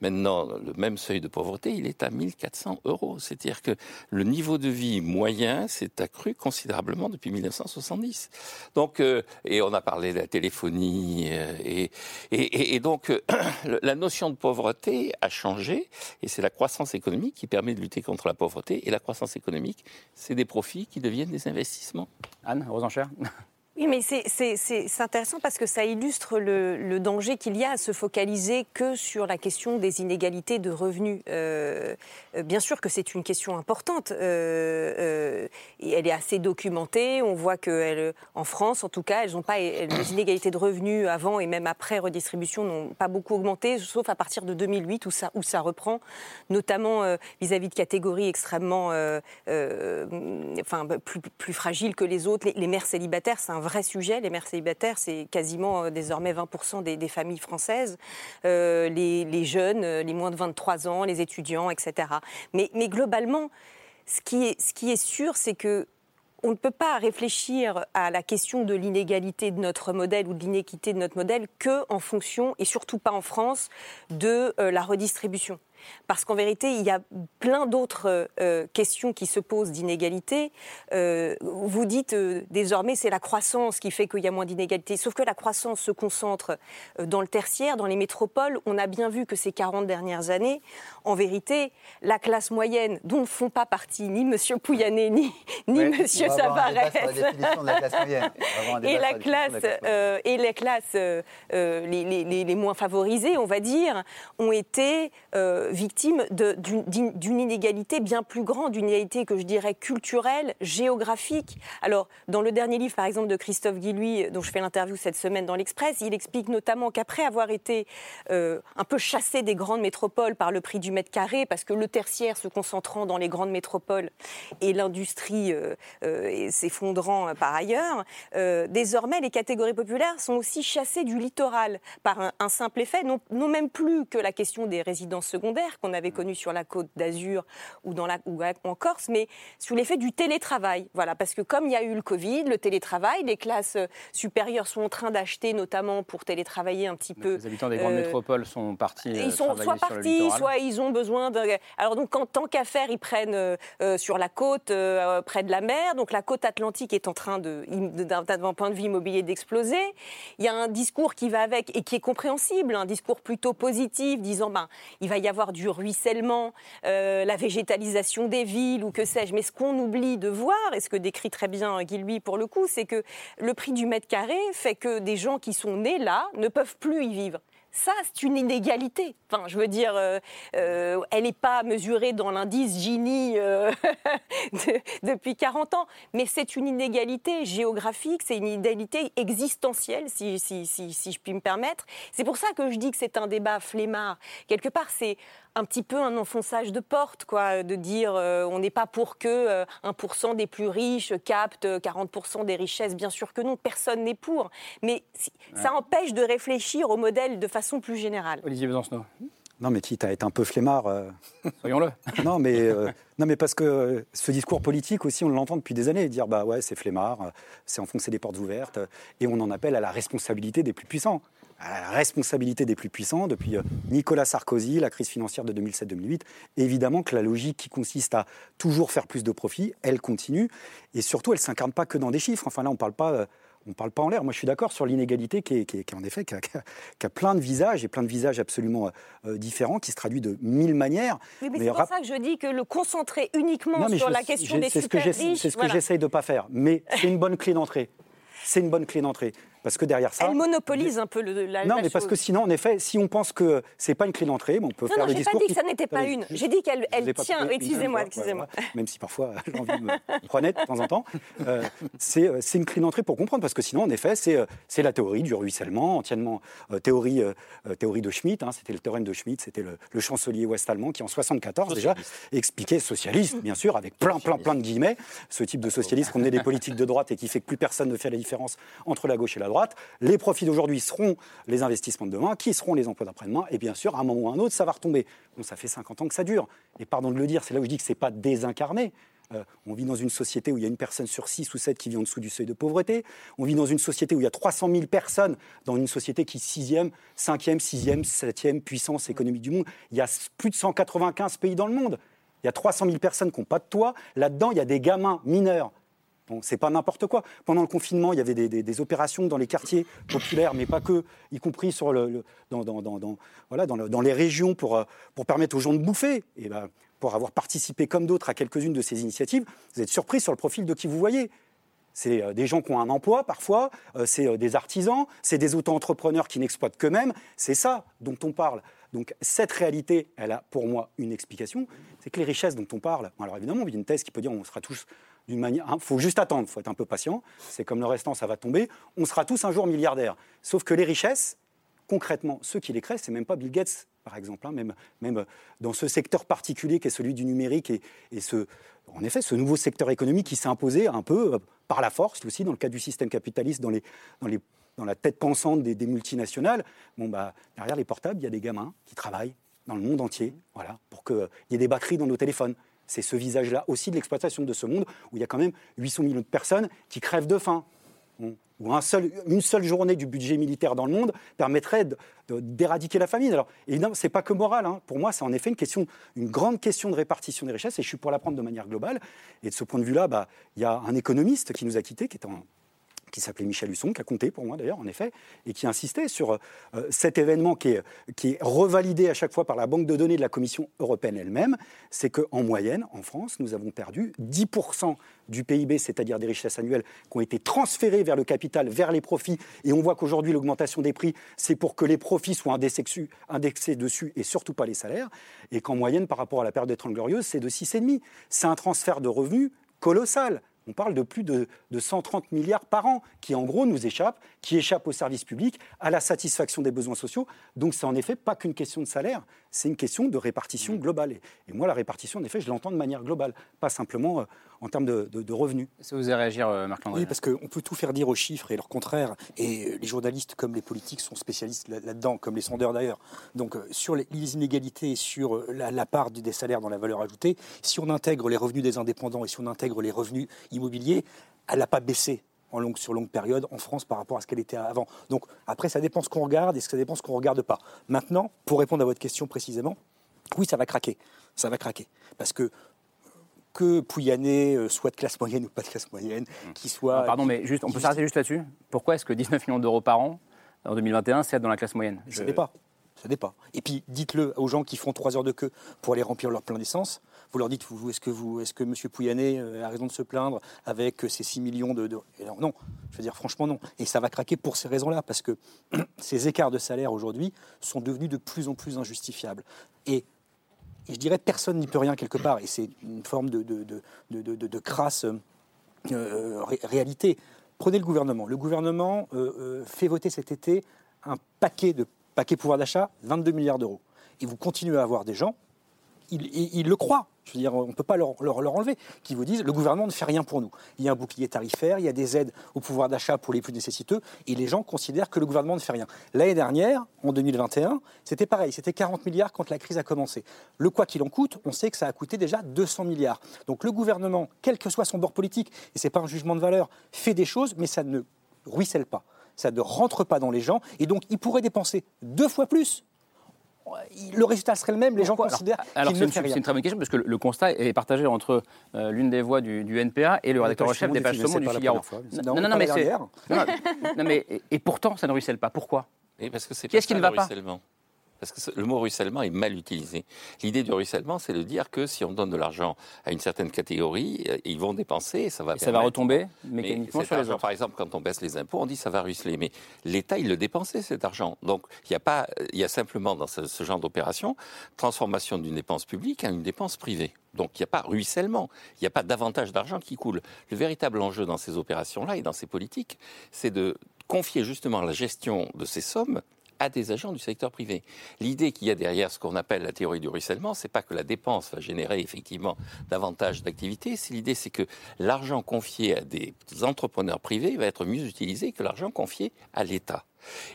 Maintenant, le même seuil de pauvreté, il est à 1400 euros. C'est-à-dire que le niveau de vie moyen s'est accru considérablement depuis 1970. Donc, euh, et on a parlé de la téléphonie, euh, et, donc, euh, la notion de pauvreté a changé, et c'est la croissance économique qui permet de lutter contre la pauvreté, et la croissance économique, c'est des profits qui deviennent des investissements. Anne, aux enchères oui, mais c'est intéressant parce que ça illustre le, danger qu'il y a à se focaliser que sur la question des inégalités de revenus. Euh, euh, bien sûr que c'est une question importante. Euh, elle est assez documentée. On voit qu'en France, en tout cas, elles ont pas, les inégalités de revenus avant et même après redistribution n'ont pas beaucoup augmenté, sauf à partir de 2008 où ça, reprend, notamment vis-à-vis de catégories extrêmement enfin, plus, fragiles que les autres. Les, les mères célibataires, c'est un vrai sujet. Les mères célibataires, c'est quasiment euh, désormais 20% des, familles françaises. Euh, les, jeunes, euh, les moins de 23 ans, les étudiants, etc. Mais, globalement, ce qui est, ce qui est sûr, c'est que on ne peut pas réfléchir à la question de l'inégalité de notre modèle ou de l'inéquité de notre modèle que en fonction, et surtout pas en France, de la redistribution. Parce qu'en vérité, il y a plein d'autres euh, questions qui se posent d'inégalité. Euh, vous dites euh, désormais c'est la croissance qui fait qu'il y a moins d'inégalité. Sauf que la croissance se concentre dans le tertiaire, dans les métropoles. On a bien vu que ces 40 dernières années, en vérité, la classe moyenne, dont ne font pas partie ni M. Pouyanné ni, ni M. Savarès, et la classe, et les classes les, les, les, moins favorisées, on va dire, ont été victime d'une inégalité bien plus grande, d'une inégalité que je dirais culturelle, géographique. Alors, dans le dernier livre, par exemple, de Christophe Guillouis, dont je fais l'interview cette semaine dans l'Express, il explique notamment qu'après avoir été euh, un peu chassé des grandes métropoles par le prix du mètre carré, parce que le tertiaire se concentrant dans les grandes métropoles et l'industrie euh, euh, s'effondrant par ailleurs, désormais les catégories populaires sont aussi chassées du littoral par un, simple effet, non, non même plus que la question des résidences secondaires, qu'on avait connu sur la côte d'Azur ou, dans la, ou en Corse, mais sous l'effet du télétravail. Voilà, parce que comme il y a eu le Covid, le télétravail, les classes supérieures sont en train d'acheter, notamment pour télétravailler un petit peu. Les habitants des grandes euh, métropoles sont partis. Ils sont soit partis, soit ils ont besoin de. Alors donc, en tant qu'à faire, ils prennent euh, euh, sur la côte, près de la mer. Donc la côte atlantique est en train de, d'un point de vue immobilier, d'exploser. Il y a un discours qui va avec et qui est compréhensible, un discours plutôt positif, disant ben il va y avoir du ruissellement, euh, la végétalisation des villes ou que sais-je. Mais ce qu'on oublie de voir, et ce que décrit très bien Guy Lui pour le coup, c'est que le prix du mètre carré fait que des gens qui sont nés là ne peuvent plus y vivre. Ça, c'est une inégalité. Enfin, je veux dire, euh, euh, elle n'est pas mesurée dans l'indice Gini depuis 40 ans, mais c'est une inégalité géographique, c'est une inégalité existentielle, si, si, si, si je puis me permettre. C'est pour ça que je dis que c'est un débat flemmard. Quelque part, c'est un petit peu un enfonçage de porte, quoi, de dire euh, on n'est pas pour que euh, 1% des plus riches captent 40% des richesses. Bien sûr que non, personne n'est pour. Mais ça empêche de réfléchir au modèle de façon plus générale. Olivier Besancenot. Non, mais tu as été un peu flemmard. Euh. Soyons-le. non, mais, non, mais parce que ce discours politique aussi, on l'entend depuis des années, dire bah ouais, c'est flemmard, c'est enfoncer des portes ouvertes, et on en appelle à la responsabilité des plus puissants à la responsabilité des plus puissants, depuis euh, Nicolas Sarkozy, la crise financière de 2007-2008. Évidemment que la logique qui consiste à toujours faire plus de profits, elle continue. Et surtout, elle ne s'incarne pas que dans des chiffres. Enfin là, on ne parle pas... Euh, on parle pas en l'air. Moi, je suis d'accord sur l'inégalité qui, est, en effet qui a, plein de visages et plein de visages absolument euh, différents, qui se traduit de mille manières. Oui, mais, c'est pour ça que je dis que le concentrer uniquement sur la question des super riches... C'est ce que j'essaye de ne pas faire. Mais c'est une bonne clé d'entrée. C'est une bonne clé d'entrée. Parce que derrière ça. Elle monopolise un peu le, la. Non, la mais parce que sinon, en effet, si on pense que c'est pas une clé d'entrée, on peut Non, faire non, le j'ai pas discours. dit que ça n'était pas une. J'ai dit qu'elle elle tient. Excusez-moi, excusez-moi. voilà. Même si parfois l'envie me prenait de temps en temps. Euh, c'est euh, c'est une clé d'entrée pour comprendre, parce que sinon, en effet, c'est euh, c'est la théorie du ruissellement, entièrement euh, théorie, euh, théorie de Schmitt. hein, c'était le théorème de Schmitt, c'était le, le chancelier ouest-allemand qui, en 74 déjà, expliquait socialiste, bien sûr, avec plein, plein, plein de guillemets, ce type de socialiste qu'on est des politiques de droite et qui fait que plus personne ne fait la différence entre la gauche et la droite. Les profits d'aujourd'hui seront les investissements de demain, qui seront les emplois d'après-demain, et bien sûr, à un moment ou à un autre, ça va retomber. Bon, ça fait 50 ans que ça dure. Et pardon de le dire, c'est là où je dis que c'est pas désincarné. Euh, on vit dans une société où il y a une personne sur 6 ou 7 qui vit en dessous du seuil de pauvreté. On vit dans une société où il y a 300 000 personnes, dans une société qui est 6e, 5e, 6e, 7e puissance économique du monde. Il y a plus de 195 pays dans le monde. Il y a 300 000 personnes qui n'ont pas de toit. Là-dedans, il y a des gamins mineurs. C'est pas n'importe quoi. Pendant le confinement, il y avait des, opérations dans les quartiers populaires, mais pas que, y compris dans, les régions pour, euh, pour permettre aux gens de bouffer. Et ben, pour avoir participé comme d'autres à quelques-unes de ces initiatives, vous êtes surpris sur le profil de qui vous voyez. C'est euh, des gens qui ont un emploi parfois, euh, c'est des artisans, c'est des auto-entrepreneurs qui n'exploitent qu'eux-mêmes. C'est ça dont on parle. Donc cette réalité, elle a pour moi une explication, c'est que les richesses dont on parle, alors évidemment, il y a une thèse qui peut dire on sera tous il faut juste attendre, il faut être un peu patient, c'est comme le restant, ça va tomber, on sera tous un jour milliardaires. Sauf que les richesses, concrètement, ceux qui les créent, c'est même pas Bill Gates, par exemple, hein, même, même dans ce secteur particulier qui est celui du numérique et, ce, en effet, ce nouveau secteur économique qui s'est imposé un peu euh, par la force aussi dans le cadre du système capitaliste, dans, les, dans, les, dans la tête pensante des, multinationales. Bon, bah, derrière les portables, il y a des gamins qui travaillent dans le monde entier, voilà, pour qu'il y ait des batteries dans nos téléphones. C'est ce visage-là aussi de l'exploitation de ce monde où il y a quand même 800 millions de personnes qui crèvent de faim. Où un seul, une seule journée du budget militaire dans le monde permettrait d'éradiquer la famine. Alors, évidemment, ce n'est pas que moral. hein. Pour moi, c'est en effet une, question, une grande question de répartition des richesses et je suis pour la prendre de manière globale. Et de ce point de vue-là, bah, il y a un économiste qui nous a quittés, qui est en, qui s'appelait Michel Husson, qui a compté pour moi d'ailleurs, en effet, et qui insistait sur euh, cet événement qui est, qui est revalidé à chaque fois par la banque de données de la Commission européenne elle-même, c'est qu'en moyenne, en France, nous avons perdu 10% du PIB, c'est-à-dire des richesses annuelles, qui ont été transférées vers le capital, vers les profits, et on voit qu'aujourd'hui l'augmentation des prix, c'est pour que les profits soient indexés, indexés dessus et surtout pas les salaires, et qu'en moyenne, par rapport à la période des Trente Glorieuses, c'est de 6,5. C'est un transfert de revenus colossal. On parle de plus de, de 130 milliards par an qui, en gros, nous échappent, qui échappent aux services publics, à la satisfaction des besoins sociaux. Donc, c'est en effet pas qu'une question de salaire, c'est une question de répartition globale. Et, et moi, la répartition, en effet, je l'entends de manière globale, pas simplement euh, en termes de, de- de revenus. Si vous allez réagir, euh, Marc-André Oui, parce qu'on peut tout faire dire aux chiffres et leur contraire. Et euh, les journalistes comme les politiques sont spécialistes là- là-dedans, comme les sondeurs d'ailleurs. Donc euh, sur les, les inégalités, sur euh, la, la part du- des salaires dans la valeur ajoutée, si on intègre les revenus des indépendants et si on intègre les revenus immobiliers, elle n'a pas baissé en longue, sur longue période en France par rapport à ce qu'elle était avant. Donc après, ça dépend ce qu'on regarde et ça dépend ce qu'on ne regarde pas. Maintenant, pour répondre à votre question précisément, oui, ça va craquer. Ça va craquer. Parce que que Pouyanné euh, soit de classe moyenne ou pas de classe moyenne, soit... Ah, Pardon, mais juste, on peut s'arrêter juste là-dessus Pourquoi est-ce que 19 millions d'euros par an, en 2021, c'est être dans la classe moyenne? Ça n'est pas. Ça pas. Et puis, dites-le aux gens qui font trois heures de queue pour aller remplir leur plein d'essence. Vous leur dites, est-ce que, est-ce que M. Pouyanné euh, a raison de se plaindre avec euh, ces 6 millions de... non, je veux dire, franchement, non. Et ça va craquer pour ces raisons-là, parce que ces écarts de salaire aujourd'hui sont devenus de plus en plus injustifiables. Et je dirais personne n'y peut rien quelque part, et c'est une forme de, crasse euh, ré- réalité. Prenez le gouvernement. Le gouvernement fait voter cet été un paquet de paquet pouvoir d'achat, 22 milliards d'euros. Et vous continuez à avoir des gens, ils, ils- ils le croient. Je veux dire, on ne peut pas leur, leur- enlever, qui vous disent le gouvernement ne fait rien pour nous. Il y a un bouclier tarifaire, il y a des aides au pouvoir d'achat pour les plus nécessiteux, et les gens considèrent que le gouvernement ne fait rien. L'année dernière, en 2021, c'était pareil, c'était 40 milliards quand la crise a commencé. Le quoi qu'il en coûte, on sait que ça a coûté déjà 200 milliards. Donc le gouvernement, quel que soit son bord politique, et ce n'est pas un jugement de valeur, fait des choses, mais ça ne ruisselle pas. Ça ne rentre pas dans les gens, et donc il pourrait dépenser deux fois plus. Le résultat serait le même, les gens considèrent Alors, ne une, fait rien. c'est une très bonne question, parce que le, le constat est partagé entre euh, l'une des voix du, du NPA et le rédacteur en chef des pages saumon du Figaro. fois. Non, Non, non, mais c'est. non, mais et, et pourtant, ça ne ruisselle pas. Pourquoi? Et parce que c'est Qu'est-ce qui pas ne va le pas. Parce que le mot ruissellement est mal utilisé. L'idée du ruissellement, c'est de dire que si on donne de l'argent à une certaine catégorie, euh, ils vont dépenser et ça va Et ça va retomber mécaniquement Mais sur les autres. Par exemple, quand on baisse les impôts, on dit ça va ruisseler. Mais l'État, il le dépensait, cet argent. Donc, il y a pas, il y a simplement dans ce, ce genre d'opération, transformation d'une dépense publique à une dépense privée. Donc, il n'y a pas ruissellement. Il n'y a pas davantage d'argent qui coule. Le véritable enjeu dans ces opérations-là et dans ces politiques, c'est de confier justement la gestion de ces sommes à des agents du secteur privé. L'idée qu'il y a derrière ce qu'on appelle la théorie du ruissellement, c'est pas que la dépense va générer effectivement davantage d'activités. C'est l'idée, c'est que l'argent confié à des entrepreneurs privés va être mieux utilisé que l'argent confié à l'État.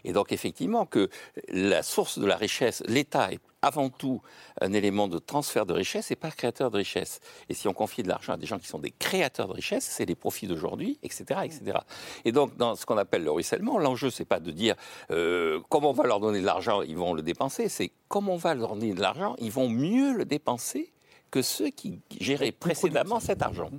Et donc effectivement que la source de la richesse, l'État est avant tout un élément de transfert de richesse et pas créateur de richesse. Et si on confie de l'argent à des gens qui sont des créateurs de richesse, c'est les profits d'aujourd'hui, etc., etc. Et donc dans ce qu'on appelle le ruissellement, l'enjeu c'est pas de dire euh, comment on va leur donner de l'argent, ils vont le dépenser, c'est comment on va leur donner de l'argent, ils vont mieux le dépenser que ceux qui géraient précédemment cet argent.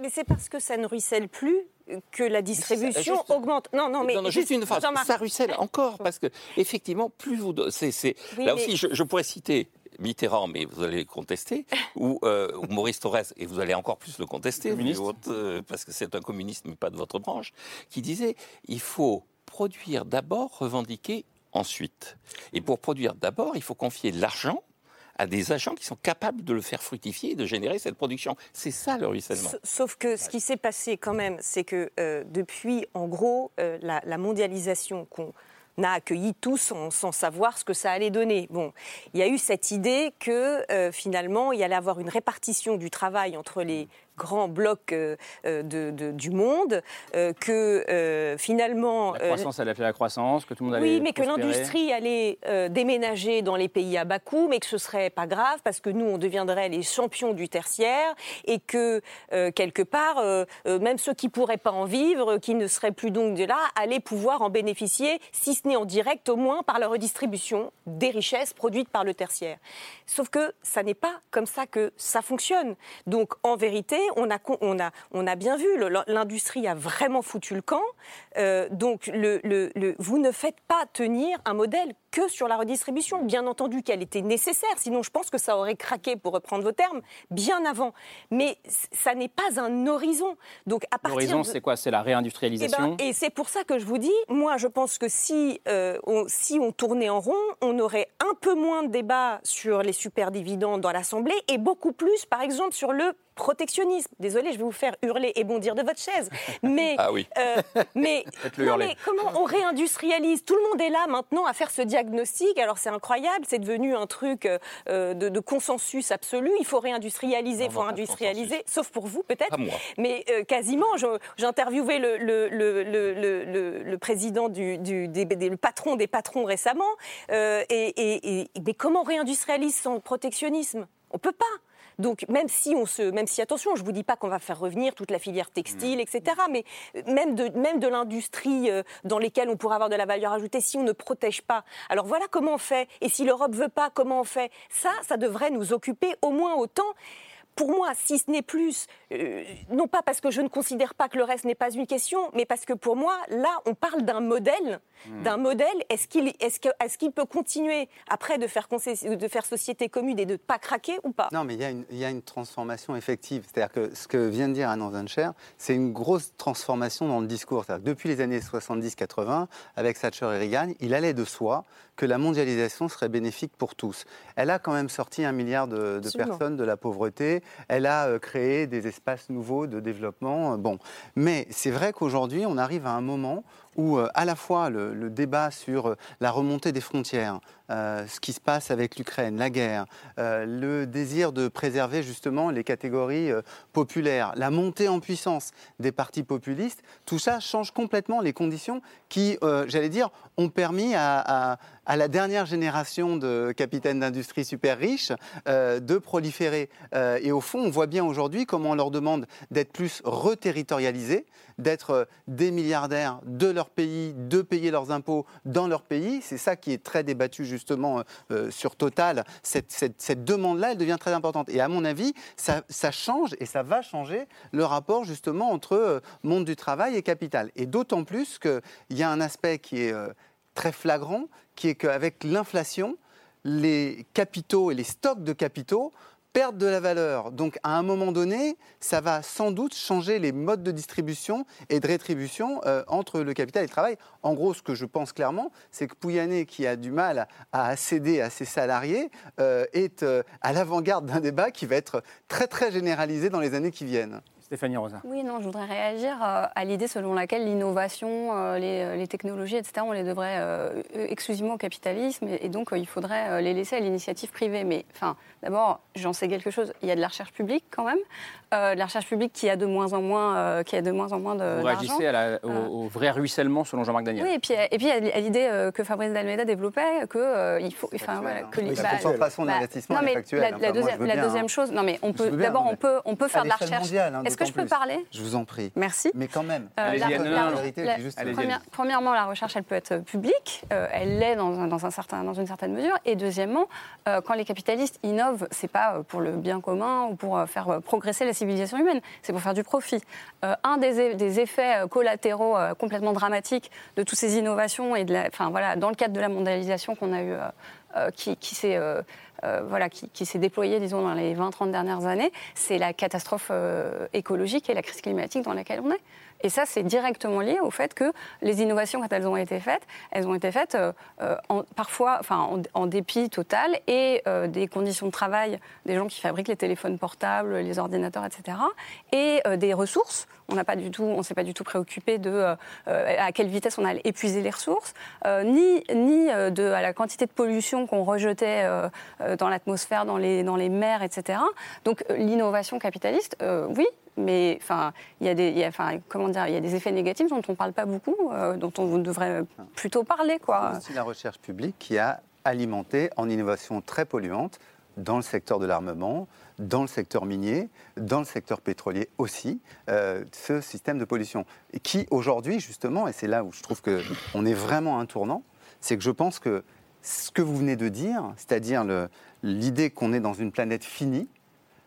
Mais c'est parce que ça ne ruisselle plus que la distribution juste- augmente. Non, non, mais non, non, juste une phrase. Ça ruisselle encore parce que effectivement, plus vous, do- c'est, c'est- Oui, là mais- aussi, je, je pourrais citer Mitterrand, mais vous allez le contester, ou, euh, ou Maurice Thorez, et vous allez encore plus le contester, votre, euh, parce que c'est un communiste, mais pas de votre branche, qui disait il faut produire d'abord, revendiquer ensuite. Et pour produire d'abord, il faut confier l'argent à des agents qui sont capables de le faire fructifier et de générer cette production. C'est ça le ruissellement. Sa- Sauf que ce qui s'est passé quand même, c'est que euh, depuis, en gros, euh, la, mondialisation qu'on a accueillie tous sans, sans savoir ce que ça allait donner. Bon, il y a eu cette idée que euh, finalement, il y allait avoir une répartition du travail entre les grands blocs euh, euh, de- de- du monde, euh, que euh, finalement... La croissance allait appeler la croissance, que tout le monde allait oui, mais que l'industrie allait déménager dans les pays à bas coût, mais que ce serait pas grave parce que nous, on deviendrait les champions du tertiaire et que quelque part, même ceux qui pourraient pas en vivre, qui ne seraient plus donc de là, allaient pouvoir en bénéficier, si ce n'est en direct, au moins par la redistribution des richesses produites par le tertiaire. Sauf que ça n'est pas comme ça que ça fonctionne. Donc, en vérité, on a, con- on a, on a bien vu, l'industrie a vraiment foutu le camp. Euh, donc, le, le- le- vous ne faites pas tenir un modèle que sur la redistribution. Bien entendu qu'elle était nécessaire, sinon je pense que ça aurait craqué, pour reprendre vos termes, bien avant. Mais ça n'est pas un horizon. Donc, à partir L'horizon, de- c'est quoi? C'est la eh ben, réindustrialisation et c'est pour ça que je vous dis, moi je pense que si, euh, on, si on tournait en rond, on aurait un peu moins de débat sur les superdividendes dans l'Assemblée et beaucoup plus, par exemple, sur le protectionnisme. Désolé, je vais vous faire hurler et bondir de votre chaise. Mais, Ah oui. euh, mais, non, comment on réindustrialise? Tout le monde est là maintenant à faire ce diagnostic. Alors c'est incroyable, c'est devenu un truc euh, de, de consensus absolu. Il faut réindustrialiser, il faut industrialiser, sauf pour vous peut-être. Mais euh, quasiment, interviewé le, président du, du- des- des- le patron des patrons récemment. euh, et, et- et- mais comment on réindustrialise sans protectionnisme? On peut pas. Donc même si on se, même si attention, je vous dis pas qu'on va faire revenir toute la filière textile, etc. Mais même de, même de l'industrie euh, dans lesquelles on pourrait avoir de la valeur ajoutée, si on ne protège pas. Alors voilà comment on fait. Et si l'Europe veut pas, comment on fait? Ça, ça devrait nous occuper au moins autant pour moi, si ce n'est plus, euh, non pas parce que je ne considère pas que le reste n'est pas une question, mais parce que pour moi, là, on parle d'un modèle, d'un modèle. Est-ce qu'il est peut continuer après de faire, concessi- de faire société commune et de ne pas craquer ou pas? Non, mais il y, a une- il y a une transformation effective. C'est-à-dire que ce que vient de dire Anne Zancher, c'est une grosse transformation dans le discours. Depuis les années 70-80, avec Thatcher et Reagan, il allait de soi que la mondialisation serait bénéfique pour tous. Elle a quand même sorti un milliard de, personnes de la pauvreté. Elle a euh, créé des espaces nouveaux de développement. euh, Bon, mais c'est vrai qu'aujourd'hui, on arrive à un moment où euh, à la fois le, débat sur euh, la remontée des frontières, euh, ce qui se passe avec l'Ukraine, la guerre, le désir de préserver justement les catégories populaires, la montée en puissance des partis populistes, tout ça change complètement les conditions qui, j'allais dire, ont permis à, à- la dernière génération de capitaines d'industrie super riches de proliférer. Et au fond, on voit bien aujourd'hui comment on leur demande d'être plus reterritorialisés, d'être des milliardaires de leur pays, de payer leurs impôts dans leur pays. C'est ça qui est très débattu justement euh, euh, sur Total. Cette, demande-là, elle devient très importante. Et à mon avis, ça, change et ça va changer le rapport justement entre euh, monde du travail et capital. Et d'autant plus qu'il y a un aspect qui est... très flagrant, qui est qu'avec l'inflation, les capitaux et les stocks de capitaux perdent de la valeur. Donc à un moment donné, ça va sans doute changer les modes de distribution et de rétribution euh, entre le capital et le travail. En gros, ce que je pense clairement, c'est que Pouyanné, qui a du mal à céder à ses salariés, euh, est euh, à l'avant-garde d'un débat qui va être très très généralisé dans les années qui viennent. Stéphanie Rosa. Oui, non, je voudrais réagir euh, à l'idée selon laquelle l'innovation, euh, les, les technologies, etc., on les devrait euh, exclusivement au capitalisme et, et donc euh, il faudrait euh, les laisser à l'initiative privée. Mais enfin, d'abord, j'en sais quelque chose. Il y a de la recherche publique quand même, euh, de la recherche publique qui a de moins en moins, euh, qui a de moins en moins de Vous d'argent. réagissez à la- au, Euh, au vrai ruissellement selon Jean-Marc Daniel. oui, et puis, et puis à l'idée euh, que Fabrice Dalmeda développait, que euh, il faut, enfin voilà, que Oui, les- d'investissement, non, elle est mais factuelle, la, hein. la Enfin, moi, deuxième, je veux la bien, deuxième hein. chose, non mais on peut d'abord on peut on peut à faire de la recherche. mondiale, hein, Est-ce que je peux plus. parler? Je vous en prie. Merci. Mais quand même. Euh, la- la- la- juste- première- premièrement, la recherche, elle peut être publique, euh, elle l'est dans, un- dans, un certain, dans une certaine mesure. Et deuxièmement, euh, quand les capitalistes innovent, c'est pas pour le bien commun ou pour faire progresser la civilisation humaine, c'est pour faire du profit. Euh, un des, des effets collatéraux euh, complètement dramatiques de toutes ces innovations et de la, enfin voilà, dans le cadre de la mondialisation qu'on a eu, euh, euh, qui, qui s'est euh, voilà, qui, qui s'est déployée, disons, dans les 20-30 dernières années, c'est la catastrophe euh, écologique et la crise climatique dans laquelle on est. Et ça, c'est directement lié au fait que les innovations, quand elles ont été faites, elles ont été faites euh, euh, parfois enfin, en, dépit total et euh, des conditions de travail des gens qui fabriquent les téléphones portables, les ordinateurs, etc. Et des ressources. On n'a pas du tout, on s'est pas du tout préoccupé de à quelle vitesse on allait épuiser les ressources, ni ni de à la quantité de pollution qu'on rejetait dans l'atmosphère, dans les dans les mers, etc. Donc l'innovation capitaliste, oui, mais enfin, il y a des, y a, comment dire, il y a des effets négatifs dont on ne parle pas beaucoup, euh, dont on devrait plutôt parler, quoi. C'est la recherche publique qui a alimenté en innovation très polluante dans le secteur de l'armement, dans le secteur minier, dans le secteur pétrolier aussi, euh, ce système de pollution. Et qui aujourd'hui, justement, et c'est là où je trouve qu'on est vraiment à un tournant, c'est que je pense que ce que vous venez de dire, c'est-à-dire l'idée qu'on est dans une planète finie,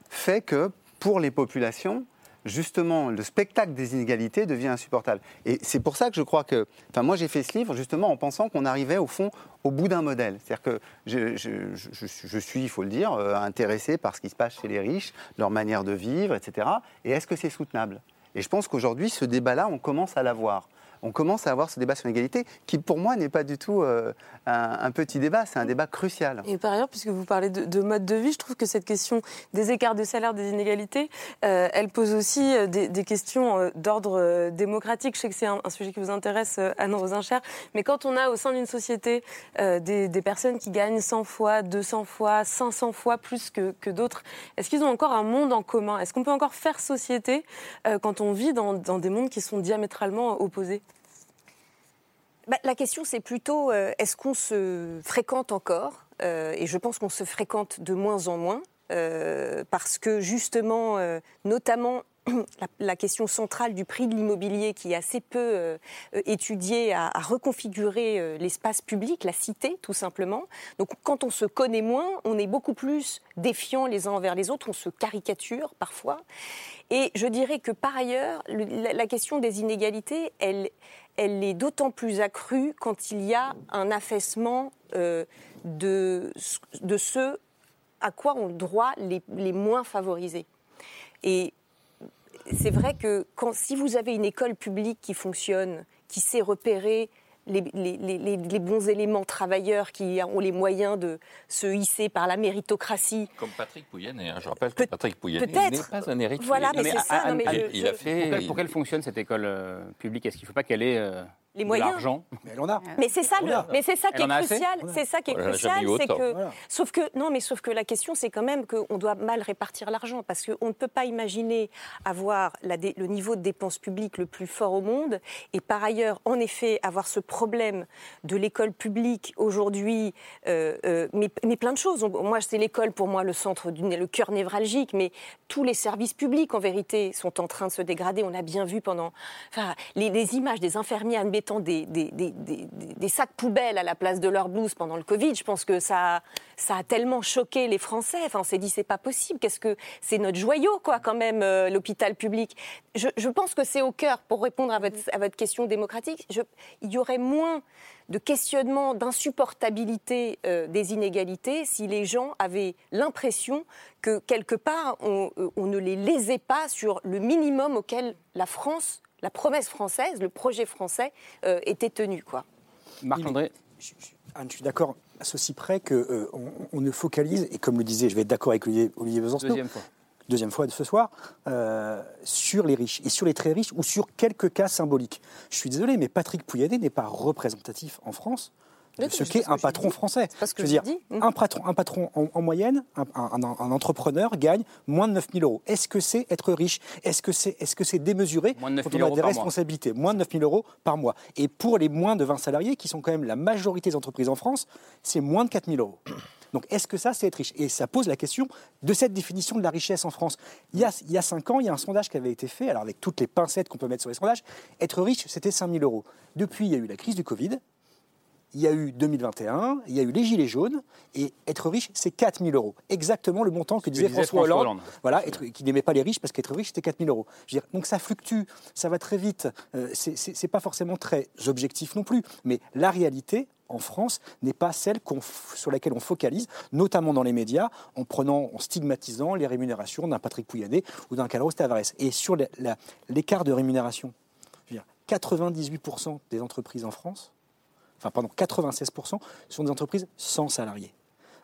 fait que pour les populations, justement, le spectacle des inégalités devient insupportable. Et c'est pour ça que je crois que. Enfin, moi, j'ai fait ce livre justement en pensant qu'on arrivait au fond au bout d'un modèle. C'est-à-dire que je, je- suis, il faut le dire, euh, intéressé par ce qui se passe chez les riches, leur manière de vivre, etc. Et est-ce que c'est soutenable? Et je pense qu'aujourd'hui, ce débat-là, on commence à l'avoir. On commence à avoir ce débat sur l'égalité, qui pour moi n'est pas du tout euh, un, petit débat, c'est un débat crucial. Et par ailleurs, puisque vous parlez de, de mode de vie, je trouve que cette question des écarts de salaire, des inégalités, euh, elle pose aussi euh, des, questions d'ordre démocratique. Je sais que c'est un, sujet qui vous intéresse, Anne Rosincher, mais quand on a au sein d'une société des, personnes qui gagnent 100 fois, 200 fois, 500 fois plus que, d'autres, est-ce qu'ils ont encore un monde en commun? Est-ce qu'on peut encore faire société quand on vit dans des mondes qui sont diamétralement opposés? Bah, la question, c'est plutôt euh, est-ce qu'on se fréquente encore Euh, Et je pense qu'on se fréquente de moins en moins, euh, parce que justement, notamment, la, question centrale du prix de l'immobilier, qui est assez peu euh, étudiée, à, reconfigurer l'espace public, la cité, tout simplement. Donc, quand on se connaît moins, on est beaucoup plus défiant les uns envers les autres, on se caricature parfois. Et je dirais que par ailleurs, le- la, question des inégalités, elle, elle est d'autant plus accrue quand il y a un affaissement euh, de, de ce à quoi ont droit les, les moins favorisés. Et c'est vrai que quand, si vous avez une école publique qui fonctionne, qui sait repérer les, les- les- les- les bons éléments travailleurs, qui ont les moyens de se hisser par la méritocratie, Comme Patrick Pouyanné. hein. Je rappelle que Patrick Pouyanné peut-être. n'est pas un héritier. Voilà, mais c'est ça, non, mais il, je- il a je- fait. Pour qu'elle, il- pour qu'elle fonctionne, cette école euh, publique, est-ce qu'il ne faut pas qu'elle ait euh, Les de moyens. l'argent Mais elle en a. Mais c'est ça, le, mais c'est ça qui est crucial. C'est ça qui est crucial, c'est que, Voilà. sauf que non, mais sauf que la question, c'est quand même qu'on doit mal répartir l'argent parce qu'on ne peut pas imaginer avoir la dé- le niveau de dépenses publiques le plus fort au monde et par ailleurs, en effet, avoir ce problème de l'école publique aujourd'hui, euh, euh, mais, mais plein de choses. Moi, c'est l'école pour moi le centre, du, le cœur névralgique, mais tous les services publics en vérité sont en train de se dégrader. On a bien vu pendant, enfin, les, les images des infirmiers admet- mettant des, sacs poubelles à la place de leur blouse pendant le Covid. Je pense que ça, ça a tellement choqué les Français. Enfin, on s'est dit, c'est pas possible. Qu'est-ce que c'est notre joyau, quoi, quand même, euh, l'hôpital public. Je, pense que c'est au cœur, pour répondre à votre, question démocratique, il y aurait moins de questionnement, d'insupportabilité euh, des inégalités si les gens avaient l'impression que quelque part on, euh, on ne les lésait pas sur le minimum auquel la France, la promesse française, le projet français euh, était tenu. Quoi. Marc-André je, je- Anne, je suis d'accord à ceci près qu'on on ne focalise, et comme le disait, je vais être d'accord avec Olivier, Olivier Besancenot, Deuxième fois. deuxième fois de ce soir, euh, sur les riches et sur les très riches ou sur quelques cas symboliques. Je suis désolé, mais Patrick Pouyanné n'est pas représentatif en France ce qu'est un patron français. C'est pas ce que je veux dire, dit. Un patron, un patron en, en moyenne, un, un- un- un entrepreneur gagne moins de 9 000 euros. Est-ce que c'est être riche? Est-ce que c'est est -ce c'est démesuré Moins de 9 quand 000 on a euros des par mois. responsabilités? Moins de 9 000 euros par mois. Et pour les moins de 20 salariés, qui sont quand même la majorité des entreprises en France, c'est moins de 4 000 euros. Donc est-ce que ça, c'est être riche? Et ça pose la question de cette définition de la richesse en France. Il y, a, il y a 5 ans, il y a un sondage qui avait été fait, alors avec toutes les pincettes qu'on peut mettre sur les sondages, être riche, c'était 5 000 euros. Depuis, il y a eu la crise du Covid, il y a eu 2021, il y a eu les Gilets jaunes, et être riche, c'est 4 000 euros. Exactement le montant que disait disait François, Hollande, Hollande. Voilà, être- qui n'aimait pas les riches parce qu'être riche, c'était 4 000 euros. Je veux dire, donc ça fluctue, ça va très vite. Euh, c'est- pas forcément très objectif non plus, mais la réalité. En France, n'est pas celle sur laquelle on focalise, notamment dans les médias, en prenant, en stigmatisant les rémunérations d'un Patrick Pouyanné ou d'un Carlos Tavares. Et sur l'écart de rémunération, je veux dire, 98% des entreprises en France enfin pardon, 96% sont des entreprises sans salariés.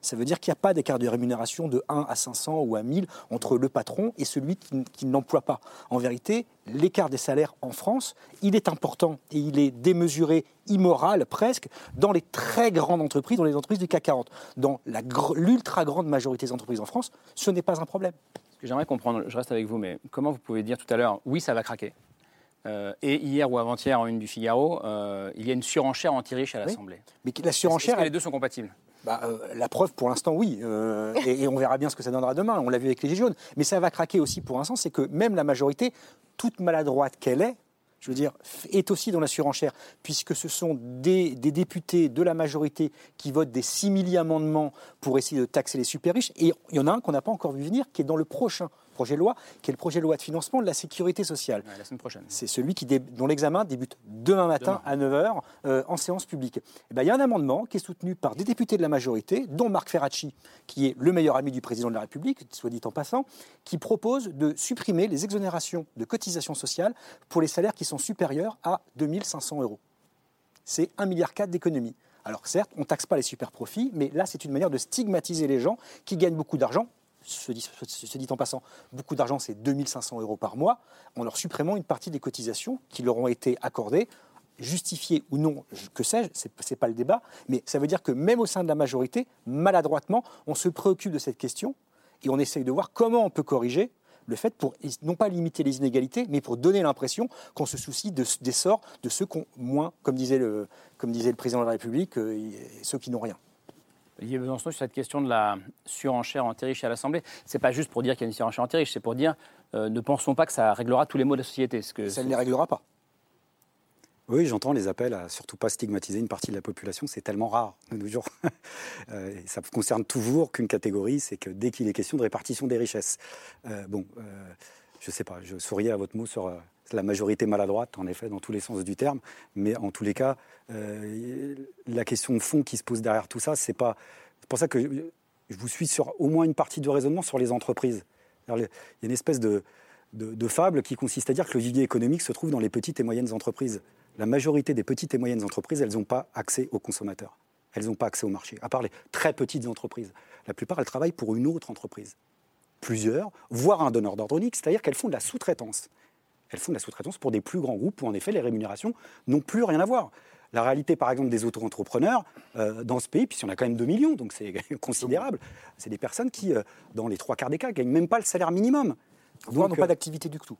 Ça veut dire qu'il n'y a pas d'écart de rémunération de 1 à 500 ou à 1000 entre le patron et celui qui, qui ne l'emploie pas. En vérité, l'écart des salaires en France, il est important et il est démesuré, immoral presque, dans les très grandes entreprises, dans les entreprises du CAC 40. Dans l'ultra grande majorité des entreprises en France, ce n'est pas un problème. J'aimerais comprendre, je reste avec vous, mais comment vous pouvez dire tout à l'heure, oui, ça va craquer? Euh, Et hier ou avant-hier, en une du Figaro, euh, il y a une surenchère anti-riche à Oui. l'Assemblée. Mais la Est-ce surenchère, que les deux sont compatibles? Bah, euh, la preuve, pour l'instant, oui. Euh, et, et on verra bien ce que ça donnera demain. On l'a vu avec les Gilets jaunes. Mais ça va craquer aussi pour l'instant, c'est que même la majorité, toute maladroite qu'elle est, je veux dire, est aussi dans la surenchère, puisque ce sont des, des députés de la majorité qui votent des simili amendements pour essayer de taxer les super riches. Et il y en a un qu'on n'a pas encore vu venir, qui est dans le prochain projet de loi, qui est le projet de loi de financement de la sécurité sociale. Ouais, La semaine prochaine. C'est celui qui dé- dont l'examen débute demain matin à 9h en séance publique. Eh ben, il y a un amendement qui est soutenu par des députés de la majorité, dont Marc Ferracci, qui est le meilleur ami du président de la République, soit dit en passant, qui propose de supprimer les exonérations de cotisations sociales pour les salaires qui sont supérieurs à 2500 euros. C'est 1,4 milliard d'économies. Alors certes, on ne taxe pas les super profits, mais là, c'est une manière de stigmatiser les gens qui gagnent beaucoup d'argent. Se dit, en passant, beaucoup d'argent, c'est 2500 euros par mois, en leur supprimant une partie des cotisations qui leur ont été accordées, justifiées ou non, que sais-je, c'est n'est pas le débat, mais ça veut dire que même au sein de la majorité, maladroitement, on se préoccupe de cette question et on essaye de voir comment on peut corriger le fait pour non pas limiter les inégalités, mais pour donner l'impression qu'on se soucie de, des sorts de ceux qui ont moins, comme disait le, comme disait le président de la République, euh, ceux qui n'ont rien. Olivier Besançon, sur cette question de la surenchère anti-riche à l'Assemblée, c'est pas juste pour dire qu'il y a une surenchère anti-riche, c'est pour dire euh, ne pensons pas que ça réglera tous les maux de la société. Ce que, Ça ne les réglera pas. Oui, j'entends les appels à surtout pas stigmatiser une partie de la population. C'est tellement rare de nos jours. Euh, ça concerne toujours qu'une catégorie, c'est que dès qu'il est question de répartition des richesses. Euh, bon, euh, je sais pas, je souriais à votre mot sur la majorité maladroite, en effet, dans tous les sens du terme. Mais en tous les cas, euh, la question de fond qui se pose derrière tout ça, c'est pas. C'est pour ça que je, vous suis sur au moins une partie du raisonnement sur les entreprises. Il y a une espèce de, de, de fable qui consiste à dire que le vivier économique se trouve dans les petites et moyennes entreprises. La majorité des petites et moyennes entreprises, elles n'ont pas accès aux consommateurs. Elles n'ont pas accès au marché, à part les très petites entreprises. La plupart, elles travaillent pour une autre entreprise. Plusieurs, voire un donneur d'ordre unique, c'est-à-dire qu'elles font de la sous-traitance. Elles font de la sous-traitance pour des plus grands groupes où, en effet, les rémunérations n'ont plus rien à voir. La réalité, par exemple, des auto-entrepreneurs euh, dans ce pays, puis il y en a quand même 2 millions, donc c'est considérable, c'est des personnes qui, euh, dans les trois quarts des cas, ne gagnent même pas le salaire minimum. Voire n'ont pas euh, d'activité du tout.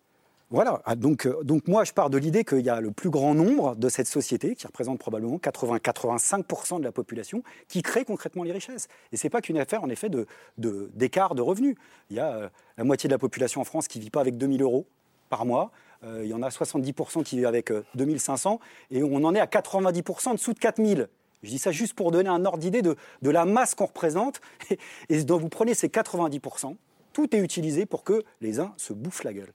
voilà, Ah, donc, donc moi je pars de l'idée qu'il y a le plus grand nombre de cette société, qui représente probablement 80-85% de la population, qui crée concrètement les richesses. Et ce n'est pas qu'une affaire en effet d'écart de, d'écart de revenus. Il y a la moitié de la population en France qui ne vit pas avec 2000 euros par mois. Euh, il y en a 70% qui vivent avec euh, 2500 et on en est à 90% en dessous de 4000. Je dis ça juste pour donner un ordre d'idée de, de la masse qu'on représente. Et, dont vous prenez ces 90%, tout est utilisé pour que les uns se bouffent la gueule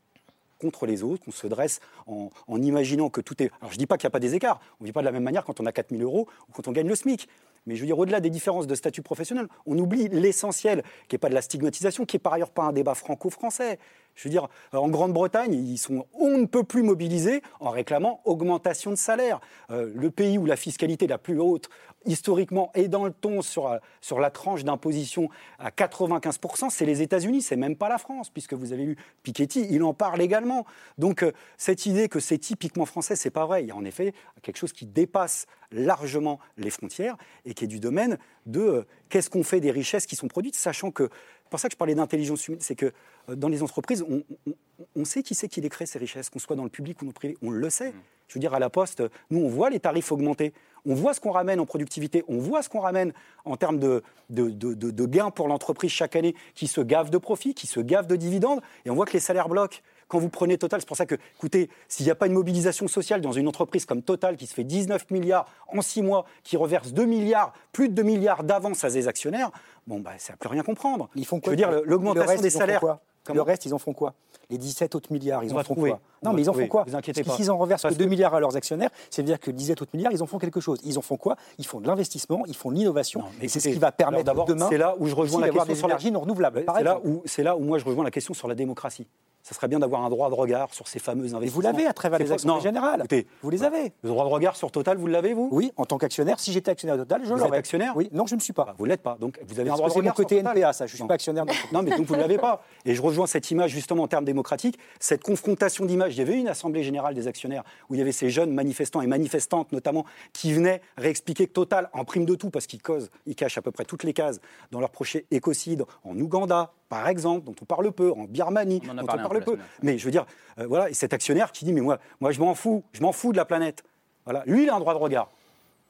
contre les autres, qu'on se dresse en, en imaginant que tout est... Alors je ne dis pas qu'il n'y a pas des écarts, on ne vit pas de la même manière quand on a 4000 euros ou quand on gagne le SMIC. Mais je veux dire, au-delà des différences de statut professionnel, on oublie l'essentiel, qui n'est pas de la stigmatisation, qui n'est par ailleurs pas un débat franco-français. Je veux dire, euh, en Grande-Bretagne, ils sont on ne peut plus mobilisés en réclamant augmentation de salaire. Euh, le pays où la fiscalité la plus haute, historiquement, est dans le ton sur, euh, sur la tranche d'imposition à 95%, c'est les États-Unis, c'est même pas la France, puisque vous avez eu Piketty, il en parle également. Donc cette idée que c'est typiquement français, c'est pas vrai. Il y a en effet quelque chose qui dépasse largement les frontières et qui est du domaine de qu'est-ce qu'on fait des richesses qui sont produites, sachant que c'est pour ça que je parlais d'intelligence humaine, c'est que euh, dans les entreprises, on, on- on sait qui c'est qui les crée ces richesses, qu'on soit dans le public ou dans le privé, on le sait. Je veux dire, à la Poste, nous, on voit les tarifs augmenter, on voit ce qu'on ramène en productivité, on voit ce qu'on ramène en termes de, de, de- de- de gains pour l'entreprise chaque année, qui se gave de profits, qui se gave de dividendes, et on voit que les salaires bloquent. Quand vous prenez Total, c'est pour ça que, écoutez, s'il n'y a pas une mobilisation sociale dans une entreprise comme Total qui se fait 19 milliards en 6 mois, qui reverse 2 milliards, plus de 2 milliards d'avance à ses actionnaires, bon, bah, ça ne peut rien comprendre. Ils font Je quoi veux dire, l'augmentation des salaires. quoi Comment le reste, ils en font quoi Les 17 autres milliards, ils On en font trouver. quoi On Non, mais ils en trouver. font quoi Vous inquiétez pas. S'ils en reversent que Parce 2 que- milliards à leurs actionnaires, c'est-à-dire que 17 autres milliards, ils en font quelque chose. Ils en font quoi Ils font de l'investissement, ils font de l'innovation. Et c'est ce qui va permettre demain c'est là où je rejoins la question des sur énergies non renouvelables. par C'est là, où, là où moi je rejoins la question sur la démocratie. Ça serait bien d'avoir un droit de regard sur ces fameux investissements. Et vous l'avez à travers C'est les actions générales. écoutez, Vous les avez. Le droit de regard sur Total, vous l'avez, vous? Oui, en tant qu'actionnaire, si j'étais actionnaire de Total, je Vous êtes l'aurais. actionnaire? Oui, non, je ne suis pas. Vous l'êtes pas. Donc vous avez un droit de c'est mon regard côté sur Total. NPA, ça. Je ne suis Non. pas actionnaire. de- Non, mais donc vous ne l'avez pas. Et je rejoins cette image justement en termes démocratiques, cette confrontation d'images. Il y avait une assemblée générale des actionnaires où il y avait ces jeunes manifestants et manifestantes notamment qui venaient réexpliquer que Total, en prime de tout, parce qu'ils causent, ils cachent à peu près toutes les cases dans leur projet écocide en Ouganda, par exemple, dont on parle peu, en Birmanie, On en dont on parle peu Mais je veux dire, euh, voilà, et cet actionnaire qui dit mais moi, moi je m'en fous, je m'en fous de la planète. Voilà, lui il a un droit de regard.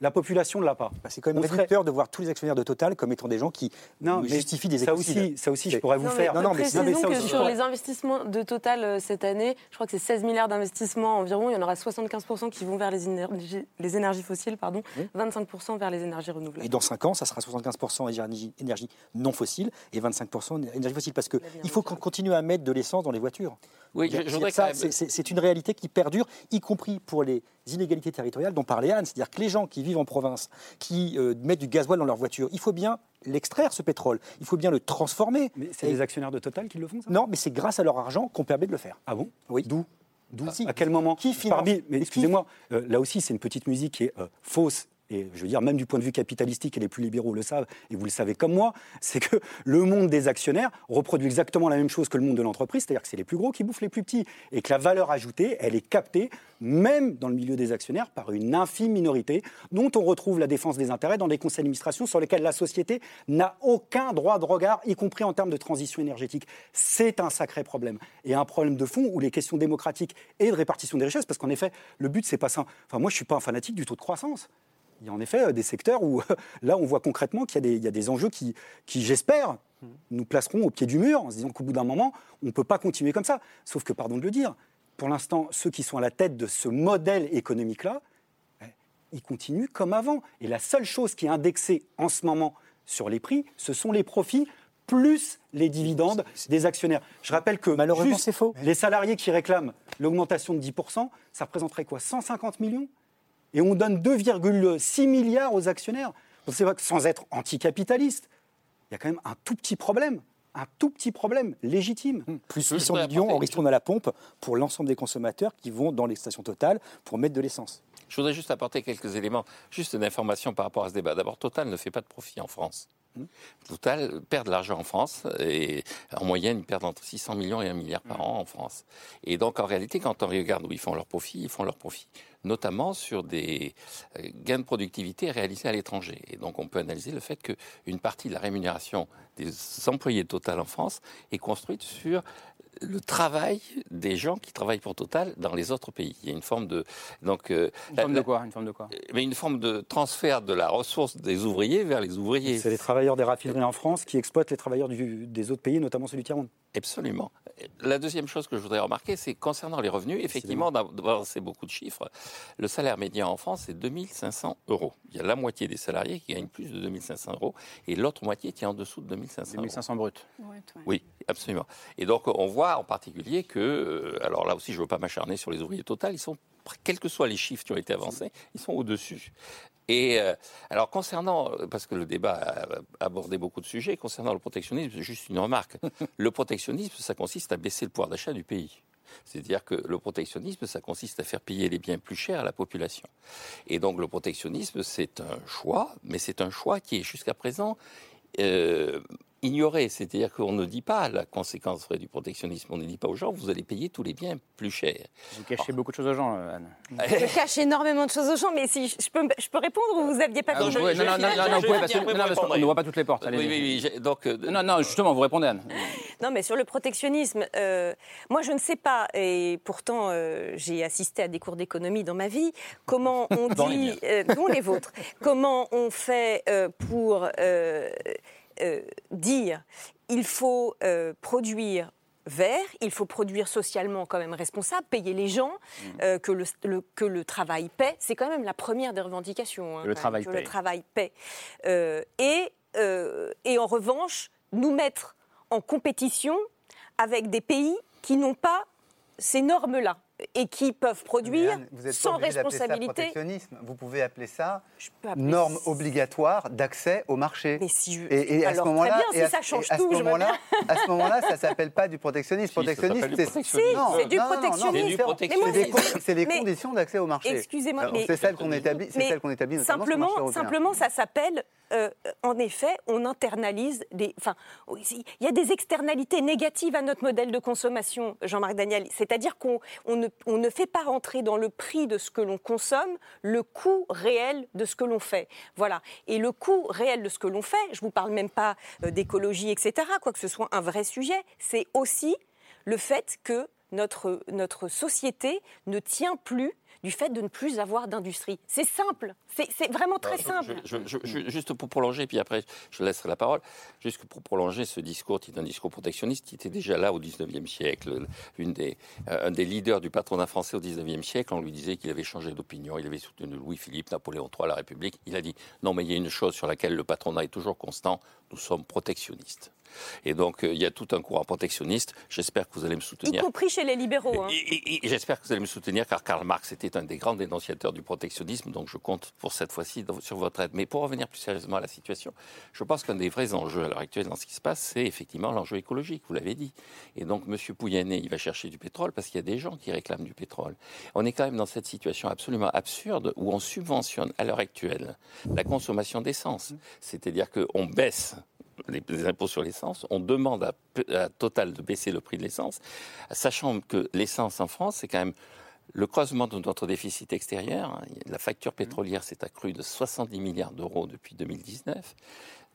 La population ne l'a pas. Bah, C'est quand même réducteur de voir tous les actionnaires de Total comme étant des gens qui Non, mais justifient des ça aussi, ça aussi, je pourrais vous Non, faire. mais Non, non, mais mais ça que aussi, sur les investissements de Total euh, cette année, je crois que c'est 16 milliards d'investissements environ. Il y en aura 75% qui vont vers les énergies, les énergies fossiles, pardon, 25% vers les énergies renouvelables. Et dans 5 ans, ça sera 75% énergie, énergie non fossile et 25% énergie fossile. Parce qu'il faut qu'on continue à mettre de l'essence dans les voitures. Oui, je- C'est- même- une réalité qui perdure, y compris pour les inégalités territoriales dont parlait Anne. C'est-à-dire que les gens qui vivent en province, qui euh, mettent du gasoil dans leur voiture, il faut bien l'extraire, ce pétrole. Il faut bien le transformer. Mais c'est Et- les actionnaires de Total qui le font, ça? Non, mais c'est grâce à leur argent qu'on permet de le faire. Ah bon? Oui. D'où? D'où Si. À quel moment? Qui finance Parmi- Mais Qui- excusez-moi, euh, là aussi, c'est une petite musique qui est euh, fausse. Et je veux dire, même du point de vue capitalistique, et les plus libéraux le savent, et vous le savez comme moi, c'est que le monde des actionnaires reproduit exactement la même chose que le monde de l'entreprise, c'est-à-dire que c'est les plus gros qui bouffent les plus petits, et que la valeur ajoutée, elle est captée, même dans le milieu des actionnaires, par une infime minorité, dont on retrouve la défense des intérêts dans des conseils d'administration sur lesquels la société n'a aucun droit de regard, y compris en termes de transition énergétique. C'est un sacré problème. Et un problème de fond où les questions démocratiques et de répartition des richesses, parce qu'en effet, le but, c'est pas ça. Enfin, moi, je suis pas un fanatique du taux de croissance. Il y a en effet euh, des secteurs où, là, on voit concrètement qu'il y, a des- il y a des enjeux qui, qui j'espère, nous placeront au pied du mur en se disant qu'au bout d'un moment, on ne peut pas continuer comme ça. Sauf que, pardon de le dire, pour l'instant, ceux qui sont à la tête de ce modèle économique-là, eh, ils continuent comme avant. Et la seule chose qui est indexée en ce moment sur les prix, ce sont les profits plus les dividendes des actionnaires. Je rappelle que Malheureusement, juste c'est faux. les salariés qui réclament l'augmentation de 10%, ça représenterait quoi? 150 millions? Et on donne 2,6 milliards aux actionnaires. Vrai que sans être anticapitaliste, il y a quand même un tout petit problème, un tout petit problème légitime. Plus Je 800 voudrais millions apporter- en ristourne à la pompe pour l'ensemble des consommateurs qui vont dans les stations totales pour mettre de l'essence. Je voudrais juste apporter quelques éléments, juste une information par rapport à ce débat. D'abord, Total ne fait pas de profit en France. Total perd de l'argent en France et en moyenne, ils perdent entre 600 millions et 1 milliard par an en France. Et donc, en réalité, quand on regarde où ils font leur profit, ils font leur profit notamment sur des euh, gains de productivité réalisés à l'étranger. Et donc, on peut analyser le fait qu'une partie de la rémunération des employés de Total en France est construite sur le travail des gens qui travaillent pour Total dans les autres pays. Il y a une forme de donc euh, Une la- forme de quoi Une forme de quoi? mais une forme de transfert de la ressource des ouvriers vers les ouvriers. C'est les travailleurs des raffineries en France qui exploitent les travailleurs du- des autres pays, notamment celui du tiers-monde. Absolument. La deuxième chose que je voudrais remarquer, c'est concernant les revenus, effectivement, d'abord, c'est beaucoup de chiffres. Le salaire médian en France, c'est 2500 euros. Il y a la moitié des salariés qui gagnent plus de 2500 euros et l'autre moitié qui est en dessous de 2500 2500 brut. Oui, absolument. Et donc, on voit en particulier que, euh, alors là aussi, je ne veux pas m'acharner sur les ouvriers total, ils sont, quels que soient les chiffres qui ont été avancés, ils sont au-dessus. Et euh, alors concernant, parce que le débat a abordé beaucoup de sujets, concernant le protectionnisme, juste une remarque. le protectionnisme, ça consiste à baisser le pouvoir d'achat du pays. C'est-à-dire que le protectionnisme, ça consiste à faire payer les biens plus chers à la population. Et donc le protectionnisme, c'est un choix, mais c'est un choix qui est jusqu'à présent euh, ignoré, c'est-à-dire qu'on ne dit pas la conséquence vraie du protectionnisme, on ne dit pas aux gens, vous allez payer tous les biens plus cher. Vous cachez beaucoup de choses aux gens, euh, Anne. Je cache énormément de choses aux gens, mais si je peux, je peux répondre ou vous n'aviez pas ah, non, non, non, non, non, qu'on ne voit pas toutes les portes. Oui, oui, oui, donc, euh, non, non, justement, vous répondez, Anne. Non, mais sur le protectionnisme, euh, moi je ne sais pas, et pourtant j'ai assisté à des cours d'économie dans ma vie, comment on dit, dont les vôtres, comment on fait pour euh, dire il faut euh, produire vert, il faut produire socialement quand même responsable, payer les gens, mmh. euh, que, le, que le travail paie. C'est quand même la première des revendications. Hein, le, travail que le travail paie. et, et en revanche, nous mettre en compétition avec des pays qui n'ont pas ces normes-là et qui peuvent produire vous êtes sans responsabilité. Ça protectionnisme. Vous pouvez appeler ça norme obligatoire d'accès au marché. Mais si je... et, à Alors, ce moment-là, si ça change tout, à ce moment-là, à ce moment-là, ça s'appelle pas du protectionnisme. protectionnisme, c'est c'est du protectionnisme. C'est les conditions d'accès au marché. Excusez-moi, mais c'est celle qu'on établit, c'est celle qu'on établit simplement. Simplement, ça s'appelle euh, en effet, on internalise des. Enfin, il y a des externalités négatives à notre modèle de consommation, Jean-Marc Daniel. C'est-à-dire qu'on ne, on ne fait pas rentrer dans le prix de ce que l'on consomme le coût réel de ce que l'on fait. Voilà. Et le coût réel de ce que l'on fait, je ne vous parle même pas euh, d'écologie, etc., quoi que ce soit un vrai sujet, c'est aussi le fait que notre, notre société ne tient plus du fait de ne plus avoir d'industrie. C'est simple, c'est vraiment très simple. juste pour prolonger, puis après je laisserai la parole, juste pour prolonger ce discours qui est un discours protectionniste qui était déjà là au 19e siècle. Une des, euh, un des leaders du patronat français au 19e siècle, on lui disait qu'il avait changé d'opinion, il avait soutenu Louis-Philippe, Napoléon III, la République. Il a dit non, mais il y a une chose sur laquelle le patronat est toujours constant, nous sommes protectionnistes. Et donc, euh, il y a tout un courant protectionniste. J'espère que vous allez me soutenir. Y compris chez les libéraux. Hein. J'espère que vous allez me soutenir, car Karl Marx était un des grands dénonciateurs du protectionnisme, donc je compte pour cette fois-ci sur votre aide. Mais pour revenir plus sérieusement à la situation, je pense qu'un des vrais enjeux à l'heure actuelle dans ce qui se passe, c'est effectivement l'enjeu écologique, vous l'avez dit. Et donc, M. Pouyanné, il va chercher du pétrole parce qu'il y a des gens qui réclament du pétrole. On est quand même dans cette situation absolument absurde où on subventionne à l'heure actuelle la consommation d'essence. C'est-à-dire qu'on baisse les, impôts sur l'essence, on demande à, Total de baisser le prix de l'essence, sachant que l'essence en France, c'est quand même le creusement de notre déficit extérieur. Hein. La facture pétrolière s'est accrue de 70 milliards d'euros depuis 2019.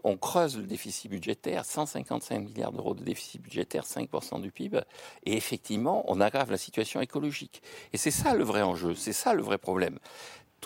On creuse le déficit budgétaire, 155 milliards d'euros de déficit budgétaire, 5% du PIB. Et effectivement, on aggrave la situation écologique. Et c'est ça le vrai enjeu, c'est ça le vrai problème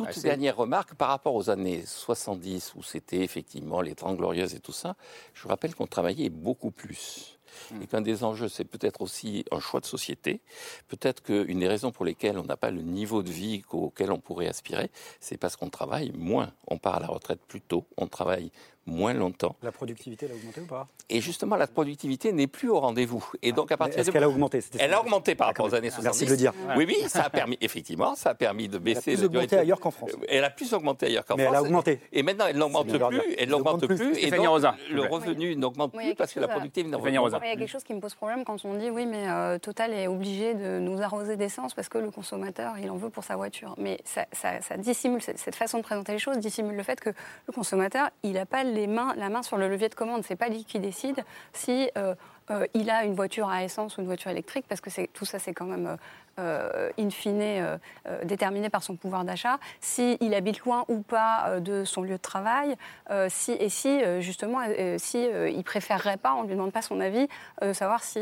toute dernière remarque par rapport aux années 70 où c'était effectivement les Trente Glorieuses et tout ça. Je vous rappelle qu'on travaillait beaucoup plus. Hmm. Et qu'un des enjeux, c'est peut-être aussi un choix de société. Peut-être qu'une des raisons pour lesquelles on n'a pas le niveau de vie auquel on pourrait aspirer, c'est parce qu'on travaille moins. On part à la retraite plus tôt, on travaille moins longtemps. La productivité, elle a augmenté ou pas? Et justement, la productivité n'est plus au rendez-vous. Et donc, à partir Est-ce qu'elle a augmenté? Elle a augmenté par rapport aux années 70. Merci de le dire. Oui, oui, ça a permis, effectivement, ça a permis de baisser. Elle a plus augmenté ailleurs qu'en France. Elle a plus augmenté ailleurs qu'en France. Mais elle a augmenté. Et maintenant, elle n'augmente plus. Elle n'augmente plus. Et donc, le revenu n'augmente plus parce que la productivité n'augmente pas. Il y a quelque chose qui me pose problème quand on dit oui, mais euh, Total est obligé de nous arroser d'essence parce que le consommateur, il en veut pour sa voiture. Mais ça, ça dissimule, cette façon de présenter les choses dissimule le fait que le consommateur, il n'a pas les la main sur le levier de commande. C'est pas lui qui décide si euh, euh, il a une voiture à essence ou une voiture électrique, parce que tout ça, c'est quand même euh, in fine euh, euh, déterminé par son pouvoir d'achat, s'il habite loin ou pas euh, de son lieu de travail, si, et si justement, si il préférerait pas, on ne lui demande pas son avis, savoir si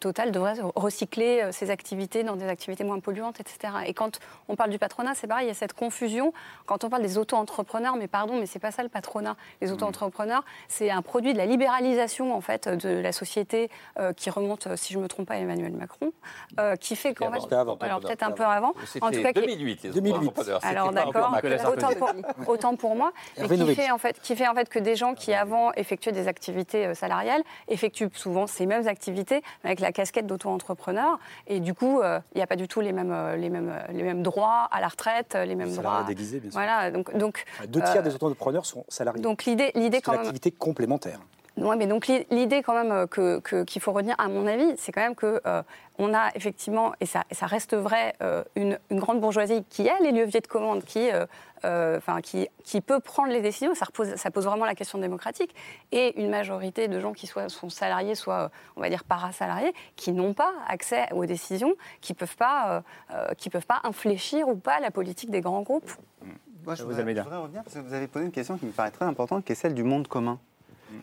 Total devrait recycler ses activités dans des activités moins polluantes, etc. Et quand on parle du patronat, c'est pareil, il y a cette confusion. Quand on parle des auto-entrepreneurs, mais pardon, mais c'est pas ça le patronat. Les auto-entrepreneurs, c'est un produit de la libéralisation en fait de la société qui remonte, si je me trompe pas, à Emmanuel Macron, qui fait qu'en fait, C'était avant. alors peut-être un peu avant, C'était en tout cas, qui- 2008, les 2008. entrepreneurs. C'était alors d'accord, autant pour, autant pour moi, mais qui fait, en fait, qui fait en fait que des gens qui avant effectuaient des activités euh, salariales effectuent souvent ces mêmes activités mais avec la casquette d'auto-entrepreneur et du coup euh, il n'y a pas du tout les mêmes, euh, les, mêmes, les mêmes droits à la retraite, les mêmes droits. déguisé, bien sûr. Voilà, donc, donc, Deux tiers euh, des entrepreneurs sont salariés. donc l'idée, quand une même. activité complémentaire. Mais donc l'i- l'idée quand même euh, que- qu'il faut retenir, à mon avis, c'est quand même que euh, on a effectivement, et ça, et ça reste vrai, euh, une, une grande bourgeoisie qui a les leviers de commande, qui, euh, euh, enfin, qui, qui peut prendre les décisions. Ça, repose- ça pose vraiment la question démocratique. Et une majorité de gens qui soit, sont salariés, soit, on va dire, parasalariés, qui n'ont pas accès aux décisions, qui ne peuvent, pas, qui peuvent pas infléchir ou pas la politique des grands groupes. Moi, je Vous, voudrais, Almeida. je voudrais revenir parce que vous avez posé une question qui me paraît très importante, qui est celle du monde commun.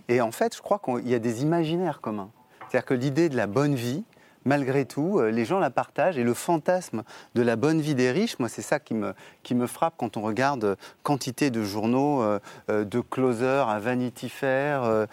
Et en fait, je crois qu'il y a des imaginaires communs. C'est-à-dire que l'idée de la bonne vie, malgré tout, euh, les gens la partagent et le fantasme de la bonne vie des riches, moi, c'est ça qui me, qui me frappe quand on regarde euh, quantité de journaux, euh, de closers à Vanity Fair,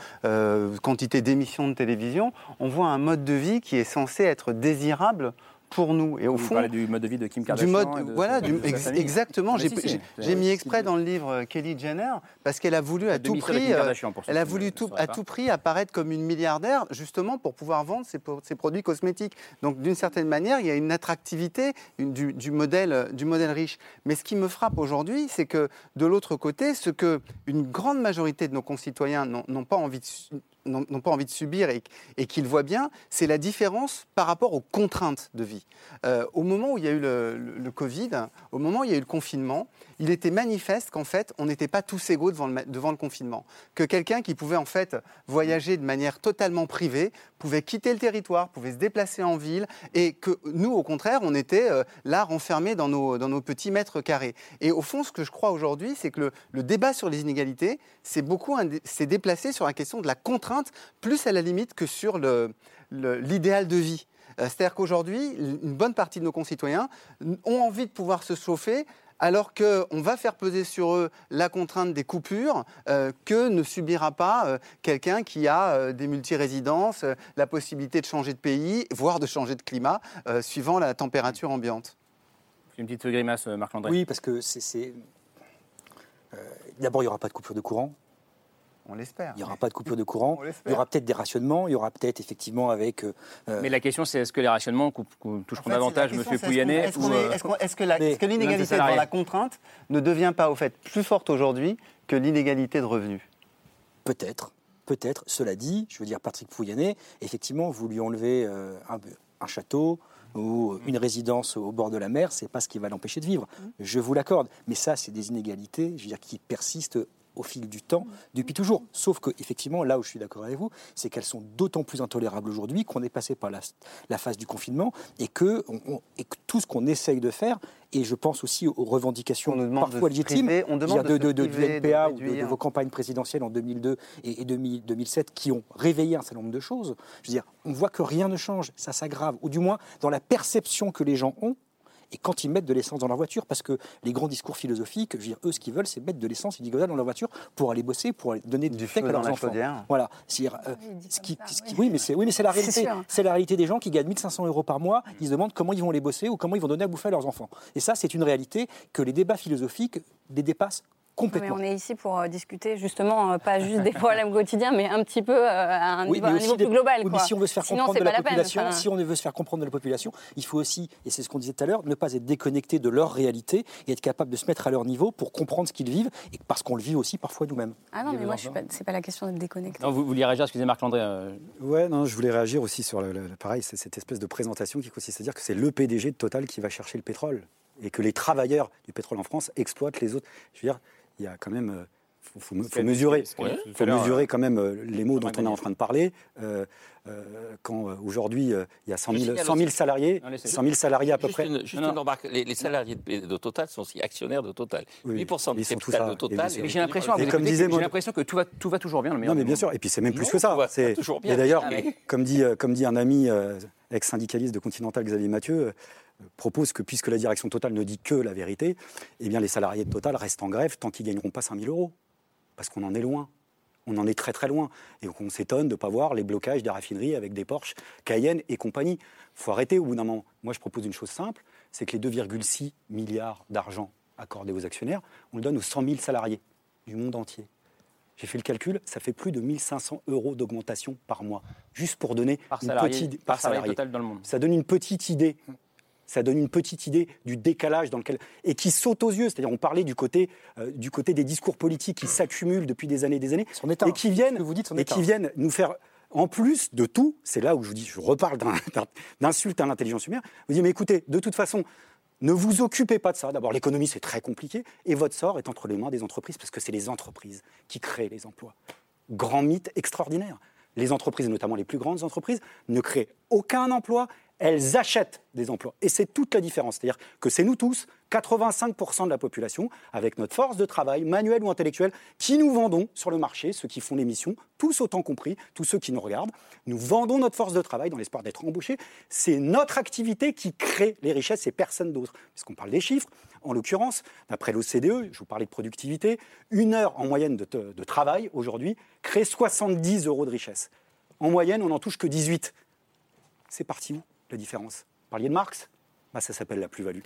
quantité d'émissions de télévision. On voit un mode de vie qui est censé être désirable pour nous. Et au Vous fond, parlez du mode de vie de Kim du Kardashian. mode, et de- voilà, de- du- ex- exactement. J'ai si, mis exprès dans le livre euh, Kelly Jenner parce qu'elle a voulu à tout prix, euh, elle a voulu tout, à tout prix apparaître comme une milliardaire, justement pour pouvoir vendre ses, produits cosmétiques. Donc d'une certaine manière, il y a une attractivité une- du, du modèle, euh, du modèle riche. Mais ce qui me frappe aujourd'hui, c'est que de l'autre côté, ce que une grande majorité de nos concitoyens n'ont pas envie de n'ont pas envie de subir et, qu'ils voient bien, c'est la différence par rapport aux contraintes de vie. Euh, au moment où il y a eu le Covid, au moment où il y a eu le confinement, il était manifeste qu'en fait, on n'était pas tous égaux devant le, confinement. Que quelqu'un qui pouvait en fait voyager de manière totalement privée pouvait quitter le territoire, pouvait se déplacer en ville, et que nous, au contraire, on était euh, là renfermés dans nos, petits mètres carrés. Et au fond, ce que je crois aujourd'hui, c'est que le, débat sur les inégalités, c'est beaucoup s'est déplacé sur la question de la contrainte, plus à la limite que sur l'idéal de vie. Euh, C'est-à-dire qu'aujourd'hui, une bonne partie de nos concitoyens ont envie de pouvoir se chauffer alors qu'on va faire peser sur eux la contrainte des coupures euh, que ne subira pas euh, quelqu'un qui a euh, des multirésidences, euh, la possibilité de changer de pays, voire de changer de climat, euh, suivant la température ambiante. Une petite grimace, Marc-André. Oui, parce que c'est. D'abord, il n'y aura pas de coupure de courant. On l'espère. Il n'y aura pas de coupure de courant. On Il y aura peut-être des rationnements. Il y aura peut-être effectivement avec. euh, euh, Mais la question, c'est est-ce que les rationnements toucheront davantage M. Pouyanné Est-ce est- euh, est-ce que l'inégalité devant la contrainte ne devient pas au fait plus forte aujourd'hui que l'inégalité de revenus? Peut-être, peut-être. Cela dit, je veux dire, Patrick Pouyanné, effectivement, vous lui enlevez euh, un, un château ou une résidence au bord de la mer, c'est pas ce qui va l'empêcher de vivre. Je vous l'accorde. Mais ça, c'est des inégalités, je veux dire, qui persistent au fil du temps, depuis toujours. Sauf que, effectivement, là où je suis d'accord avec vous, c'est qu'elles sont d'autant plus intolérables aujourd'hui qu'on est passé par la, la phase du confinement et que, on- on- et que tout ce qu'on essaye de faire, et je pense aussi aux revendications parfois légitimes, priver, on demande de de, de- priver, ou de- vos campagnes présidentielles en 2002 et, et 2000 2007 qui ont réveillé un certain nombre de choses. Je veux dire, on voit que rien ne change, ça s'aggrave, ou du moins dans la perception que les gens ont. Et quand ils mettent de l'essence dans leur voiture, parce que les grands discours philosophiques, je veux dire, eux, ce qu'ils veulent, c'est mettre de l'essence et du gazole dans leur voiture pour aller bosser, pour aller donner du, steak feu à leurs enfants. chaudière. Voilà. C'est-à-dire, euh, ce qui- ce qui- oui, mais c'est oui, mais c'est la réalité. C'est la réalité des gens qui gagnent 1500 euros par mois. Ils se demandent comment ils vont les bosser ou comment ils vont donner à bouffer à leurs enfants. Et ça, c'est une réalité que les débats philosophiques les dépassent Mais on est ici pour euh, discuter justement euh, pas juste des problèmes quotidiens, mais un petit peu euh, à un Oui, niveau, mais un aussi niveau des- plus global. oui, mais quoi. si on veut se faire Sinon, comprendre de la peine. population, Enfin, si on veut se faire comprendre de la population, il faut aussi, et c'est ce qu'on disait tout à l'heure, ne pas être déconnecté de leur réalité et être capable de se mettre à leur niveau pour comprendre ce qu'ils vivent, et parce qu'on le vit aussi parfois nous-mêmes. Ah non, mais moi, je suis pas, c'est pas la question d'être déconnecté. Non, vous, vous vouliez réagir, excusez Marc-André. euh, Ouais, non, je voulais réagir aussi sur le, le- le- pareil, c'est cette espèce de présentation qui consiste à dire que c'est le PDG de Total qui va chercher le pétrole et que les travailleurs du pétrole en France exploitent les autres. Je veux dire, il y a quand même, euh, faut, faut, faut mesurer, faut mesurer quand même euh, les mots dont on est en train de parler. Euh, euh, quand euh, aujourd'hui euh, il y a 100 000, 100 000 salariés, 100 000 salariés à peu juste près. Une, juste une remarque, les, les salariés de, de, Total sont aussi actionnaires de Total. Oui, 8% ils du sont tous capital ça, de Total. j'ai l'impression, comme disait j'ai l'impression que tout va, tout va toujours bien. Le Non, mais bien sûr. Et puis c'est même plus Non, que ça. tout va- C'est- toujours bien. Et d'ailleurs, Ah, mais- comme dit, euh, comme dit un ami euh, ex-syndicaliste de Continental, Xavier Mathieu, euh, propose que puisque la direction Total ne dit que la vérité, eh bien les salariés de Total restent en grève tant qu'ils gagneront pas 5 000 euros. Parce qu'on en est loin. On en est très très loin. Et on s'étonne de ne pas voir les blocages des raffineries avec des Porsche, Cayenne et compagnie. Il faut arrêter au bout d'un moment. Moi, je propose une chose simple, c'est que les 2,6 milliards d'argent accordés aux actionnaires, on le donne aux 100 000 salariés du monde entier. J'ai fait le calcul, ça fait plus de 1500 euros d'augmentation par mois, juste pour donner Par une salarié, petite par salarié total dans le monde. Ça donne une petite idée. Ça donne une petite idée du décalage dans lequel et qui saute aux yeux. C'est-à-dire, on parlait du côté, euh, du côté des discours politiques qui s'accumulent depuis des années, et des années, et qui viennent, vous dites, son et état. qui viennent nous faire. En plus de tout, c'est là où je vous dis, je reparle d'insultes à l'intelligence humaine. Vous dites, mais écoutez, de toute façon, ne vous occupez pas de ça. D'abord, l'économie, c'est très compliqué. Et votre sort est entre les mains des entreprises, parce que c'est les entreprises qui créent les emplois. Grand mythe extraordinaire. Les entreprises, notamment les plus grandes entreprises, ne créent aucun emploi, elles achètent des emplois. Et c'est toute la différence. C'est-à-dire que c'est nous tous, 85% de la population, avec notre force de travail, manuelle ou intellectuelle, qui nous vendons sur le marché, ceux qui font l'émission, tous autant compris, tous ceux qui nous regardent, nous vendons notre force de travail dans l'espoir d'être embauchés. C'est notre activité qui crée les richesses et personne d'autre. Puisqu'on parle des chiffres, en l'occurrence, d'après l'OCDE, je vous parlais de productivité, une heure en moyenne de, travail aujourd'hui crée 70 euros de richesse. En moyenne, on n'en touche que 18. C'est parti où la différence Vous parliez de Marx? Bah, Ça s'appelle la plus-value.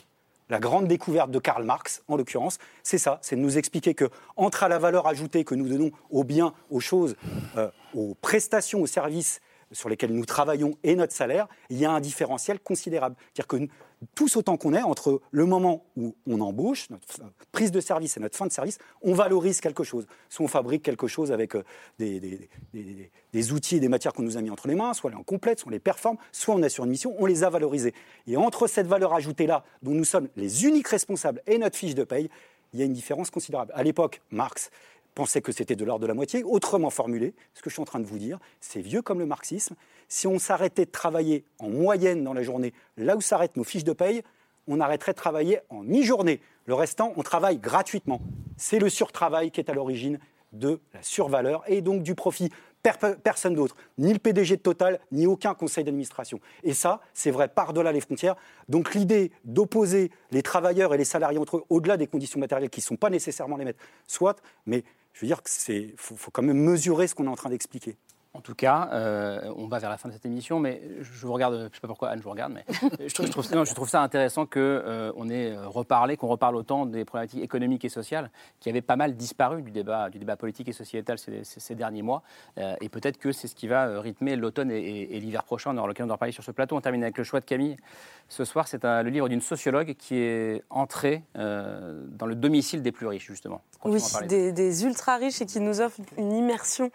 La grande découverte de Karl Marx, en l'occurrence, c'est ça, c'est de nous expliquer que entre à la valeur ajoutée que nous donnons aux biens, aux choses, euh, aux prestations, aux services sur lesquels nous travaillons et notre salaire, il y a un différentiel considérable. C'est-à-dire que tous autant qu'on est, entre le moment où on embauche, notre prise de service et notre fin de service, on valorise quelque chose. Soit on fabrique quelque chose avec euh, des, outils et des matières qu'on nous a mis entre les mains, soit on les complète, soit on les performe, soit on est sur une mission, on les a valorisés. Et entre cette valeur ajoutée-là, dont nous sommes les uniques responsables, et notre fiche de paye, il y a une différence considérable. À l'époque, Marx pensait que c'était de l'ordre de la moitié. Autrement formulé, ce que je suis en train de vous dire, c'est vieux comme le marxisme. Si on s'arrêtait de travailler en moyenne dans la journée, là où s'arrêtent nos fiches de paye, on arrêterait de travailler en mi-journée. Le restant, on travaille gratuitement. C'est le surtravail qui est à l'origine de la survaleur et donc du profit. Per- personne d'autre, ni le PDG de Total, ni aucun conseil d'administration. Et ça, c'est vrai par-delà les frontières. Donc l'idée d'opposer les travailleurs et les salariés entre eux, au-delà des conditions matérielles qui ne sont pas nécessairement les mêmes, soit, mais je veux dire que c'est faut, faut quand même mesurer ce qu'on est en train d'expliquer. En tout cas, euh, on va vers la fin de cette émission, mais je vous regarde, je ne sais pas pourquoi Anne, je vous regarde, mais je, trouve, je trouve- non, je trouve ça intéressant qu'on on ait euh, reparlé, qu'on reparle autant des problématiques économiques et sociales qui avaient pas mal disparu du débat, du débat politique et sociétal ces, ces- ces derniers mois. Euh, et peut-être que c'est ce qui va euh, rythmer l'automne et, et- et l'hiver prochain. On aura l'occasion d'en reparler sur ce plateau. On termine avec le choix de Camille. Ce soir, c'est le livre d'une sociologue qui est entrée euh, dans le domicile des plus riches, justement. Oui, des, des ultra riches et qui nous offrent une immersion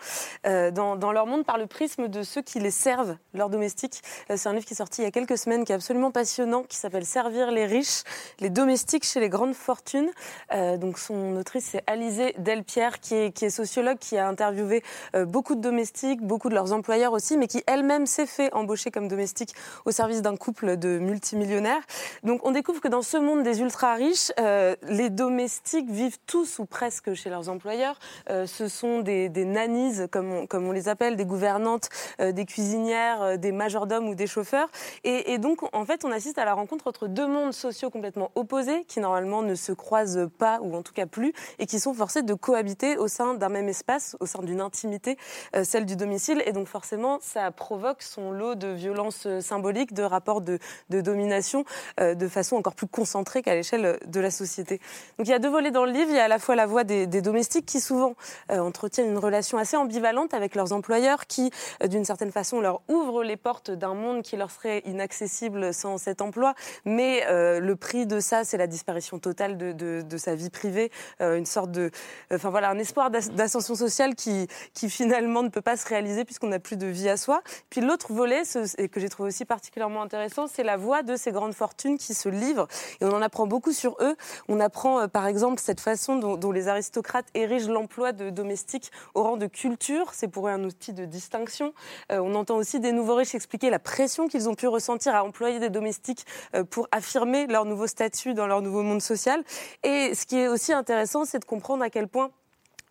euh, dans, dans leur monde par le prisme de ceux qui les servent, leurs domestiques. Euh, c'est un livre qui est sorti il y a quelques semaines, qui est absolument passionnant, qui s'appelle Servir les riches, les domestiques chez les grandes fortunes. Euh, donc son autrice, c'est Alizée Delpierre, qui est, qui est sociologue, qui a interviewé euh, beaucoup de domestiques, beaucoup de leurs employeurs aussi, mais qui elle-même s'est fait embaucher comme domestique au service d'un couple de multimillionnaires. Donc on découvre que dans ce monde des ultra riches, euh, les domestiques vivent tous ou presque chez leurs employeurs. Ce sont des, des comme comme on les appelle, des gouvernantes, euh, des cuisinières, euh, des majordomes ou des chauffeurs. Et, donc en fait, on assiste à la rencontre entre deux mondes sociaux complètement opposés, qui normalement ne se croisent pas ou en tout cas plus, et qui sont forcés de cohabiter au sein d'un même espace, au sein d'une intimité, euh, celle du domicile. Et donc forcément, ça provoque son lot de violences symboliques, de rapports de, domination, de façon encore plus concentrée qu'à l'échelle de la société. Donc il y a deux volets dans le livre. Il y a à la fois la voix des, domestiques qui souvent entretiennent une relation assez ambivalente avec leurs employeurs qui, euh, d'une certaine façon, leur ouvrent les portes d'un monde qui leur serait inaccessible sans cet emploi. Mais euh, le prix de ça, c'est la disparition totale de, sa vie privée, euh, une sorte de, enfin voilà, un espoir d'as- d'ascension sociale qui, finalement ne peut pas se réaliser puisqu'on n'a plus de vie à soi. Puis l'autre volet, ce- et que j'ai trouvé aussi particulièrement intéressant, c'est la voix de ces grandes fortunes qui se livrent. Et on en apprend beaucoup sur eux. On apprend par exemple cette façon dont, dont les aristocrates érigent l'emploi de domestiques au rang de culture. C'est pour eux un outil de distinction. Euh, on entend aussi des nouveaux riches expliquer la pression qu'ils ont pu ressentir à employer des domestiques euh, pour affirmer leur nouveau statut dans leur nouveau monde social. Et ce qui est aussi intéressant, c'est de comprendre à quel point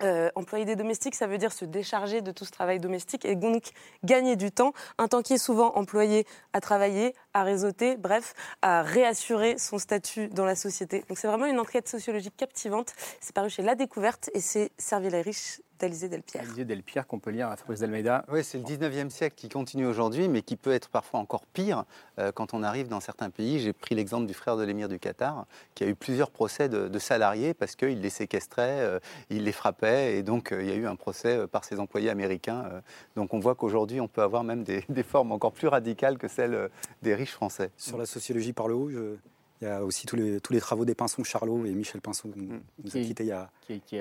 euh, employer des domestiques, ça veut dire se décharger de tout ce travail domestique et donc gagner du temps. Un temps qui est souvent employé à travailler, à réseauter, bref, à réassurer son statut dans la société. Donc c'est vraiment une enquête sociologique captivante. C'est paru chez La Découverte et c'est Servir les riches d'Alizé Delpierre. Alizé Delpierre qu'on peut lire à Fabrice Delmeida. Oui, c'est le 19e siècle qui continue aujourd'hui, mais qui peut être parfois encore pire euh, quand on arrive dans certains pays. J'ai pris l'exemple du frère de l'émir du Qatar, qui a eu plusieurs procès de, de salariés parce qu'il les séquestrait, euh, il les frappait, et donc euh, il y a eu un procès euh, par ses employés américains. euh. donc on voit qu'aujourd'hui, on peut avoir même des, des formes encore plus radicales que celles euh, des riches français. Sur la sociologie par le haut, je- il y a aussi tous les, tous les travaux des Pinsons Charlot et Michel Pinson nous, nous a Qui- quittés il y a, qui, qui, il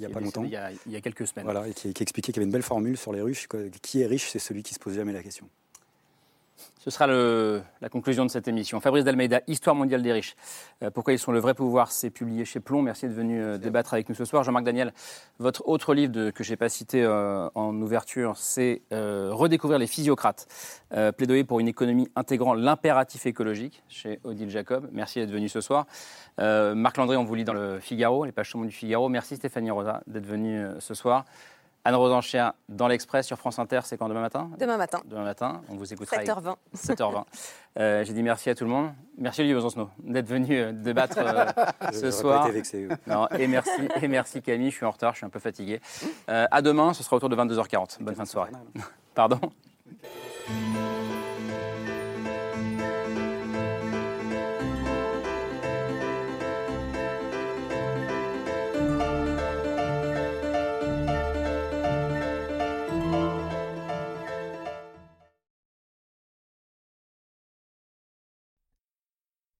y a qui pas longtemps. Il y a, il y a quelques semaines. Voilà, et qui, qui expliquait qu'il y avait une belle formule sur les riches. Qui est riche, c'est celui qui se pose jamais la question. Ce sera le- la conclusion de cette émission. Fabrice Dalmeida, Histoire mondiale des riches. Euh, pourquoi ils sont le vrai pouvoir C'est publié chez Plomb. Merci d'être venu euh, débattre avec nous ce soir. Jean-Marc Daniel, votre autre livre de- que je n'ai pas cité euh, en ouverture, c'est Redécouvrir les physiocrates. Plaidoyer pour une économie intégrant l'impératif écologique chez Odile Jacob. Merci d'être venu ce soir. Marc Landré, on vous lit dans le Figaro, les pages du Figaro. Merci Stéphanie Rosa d'être venue ce soir. Anne Rosencher dans l'Express sur France Inter, c'est quand demain matin Demain matin. Demain matin, on vous écoutera. avec- 7h20. 7h20. Euh, J'ai dit merci à tout le monde. Merci Olivier Besancenot d'être venu euh, débattre euh, ce soir. pas été vexé, oui. Non, et, merci, et merci Camille, je suis en retard, je suis un peu fatigué. Euh, à demain, ce sera autour de 22h40. Bonne fin de soirée. Pardon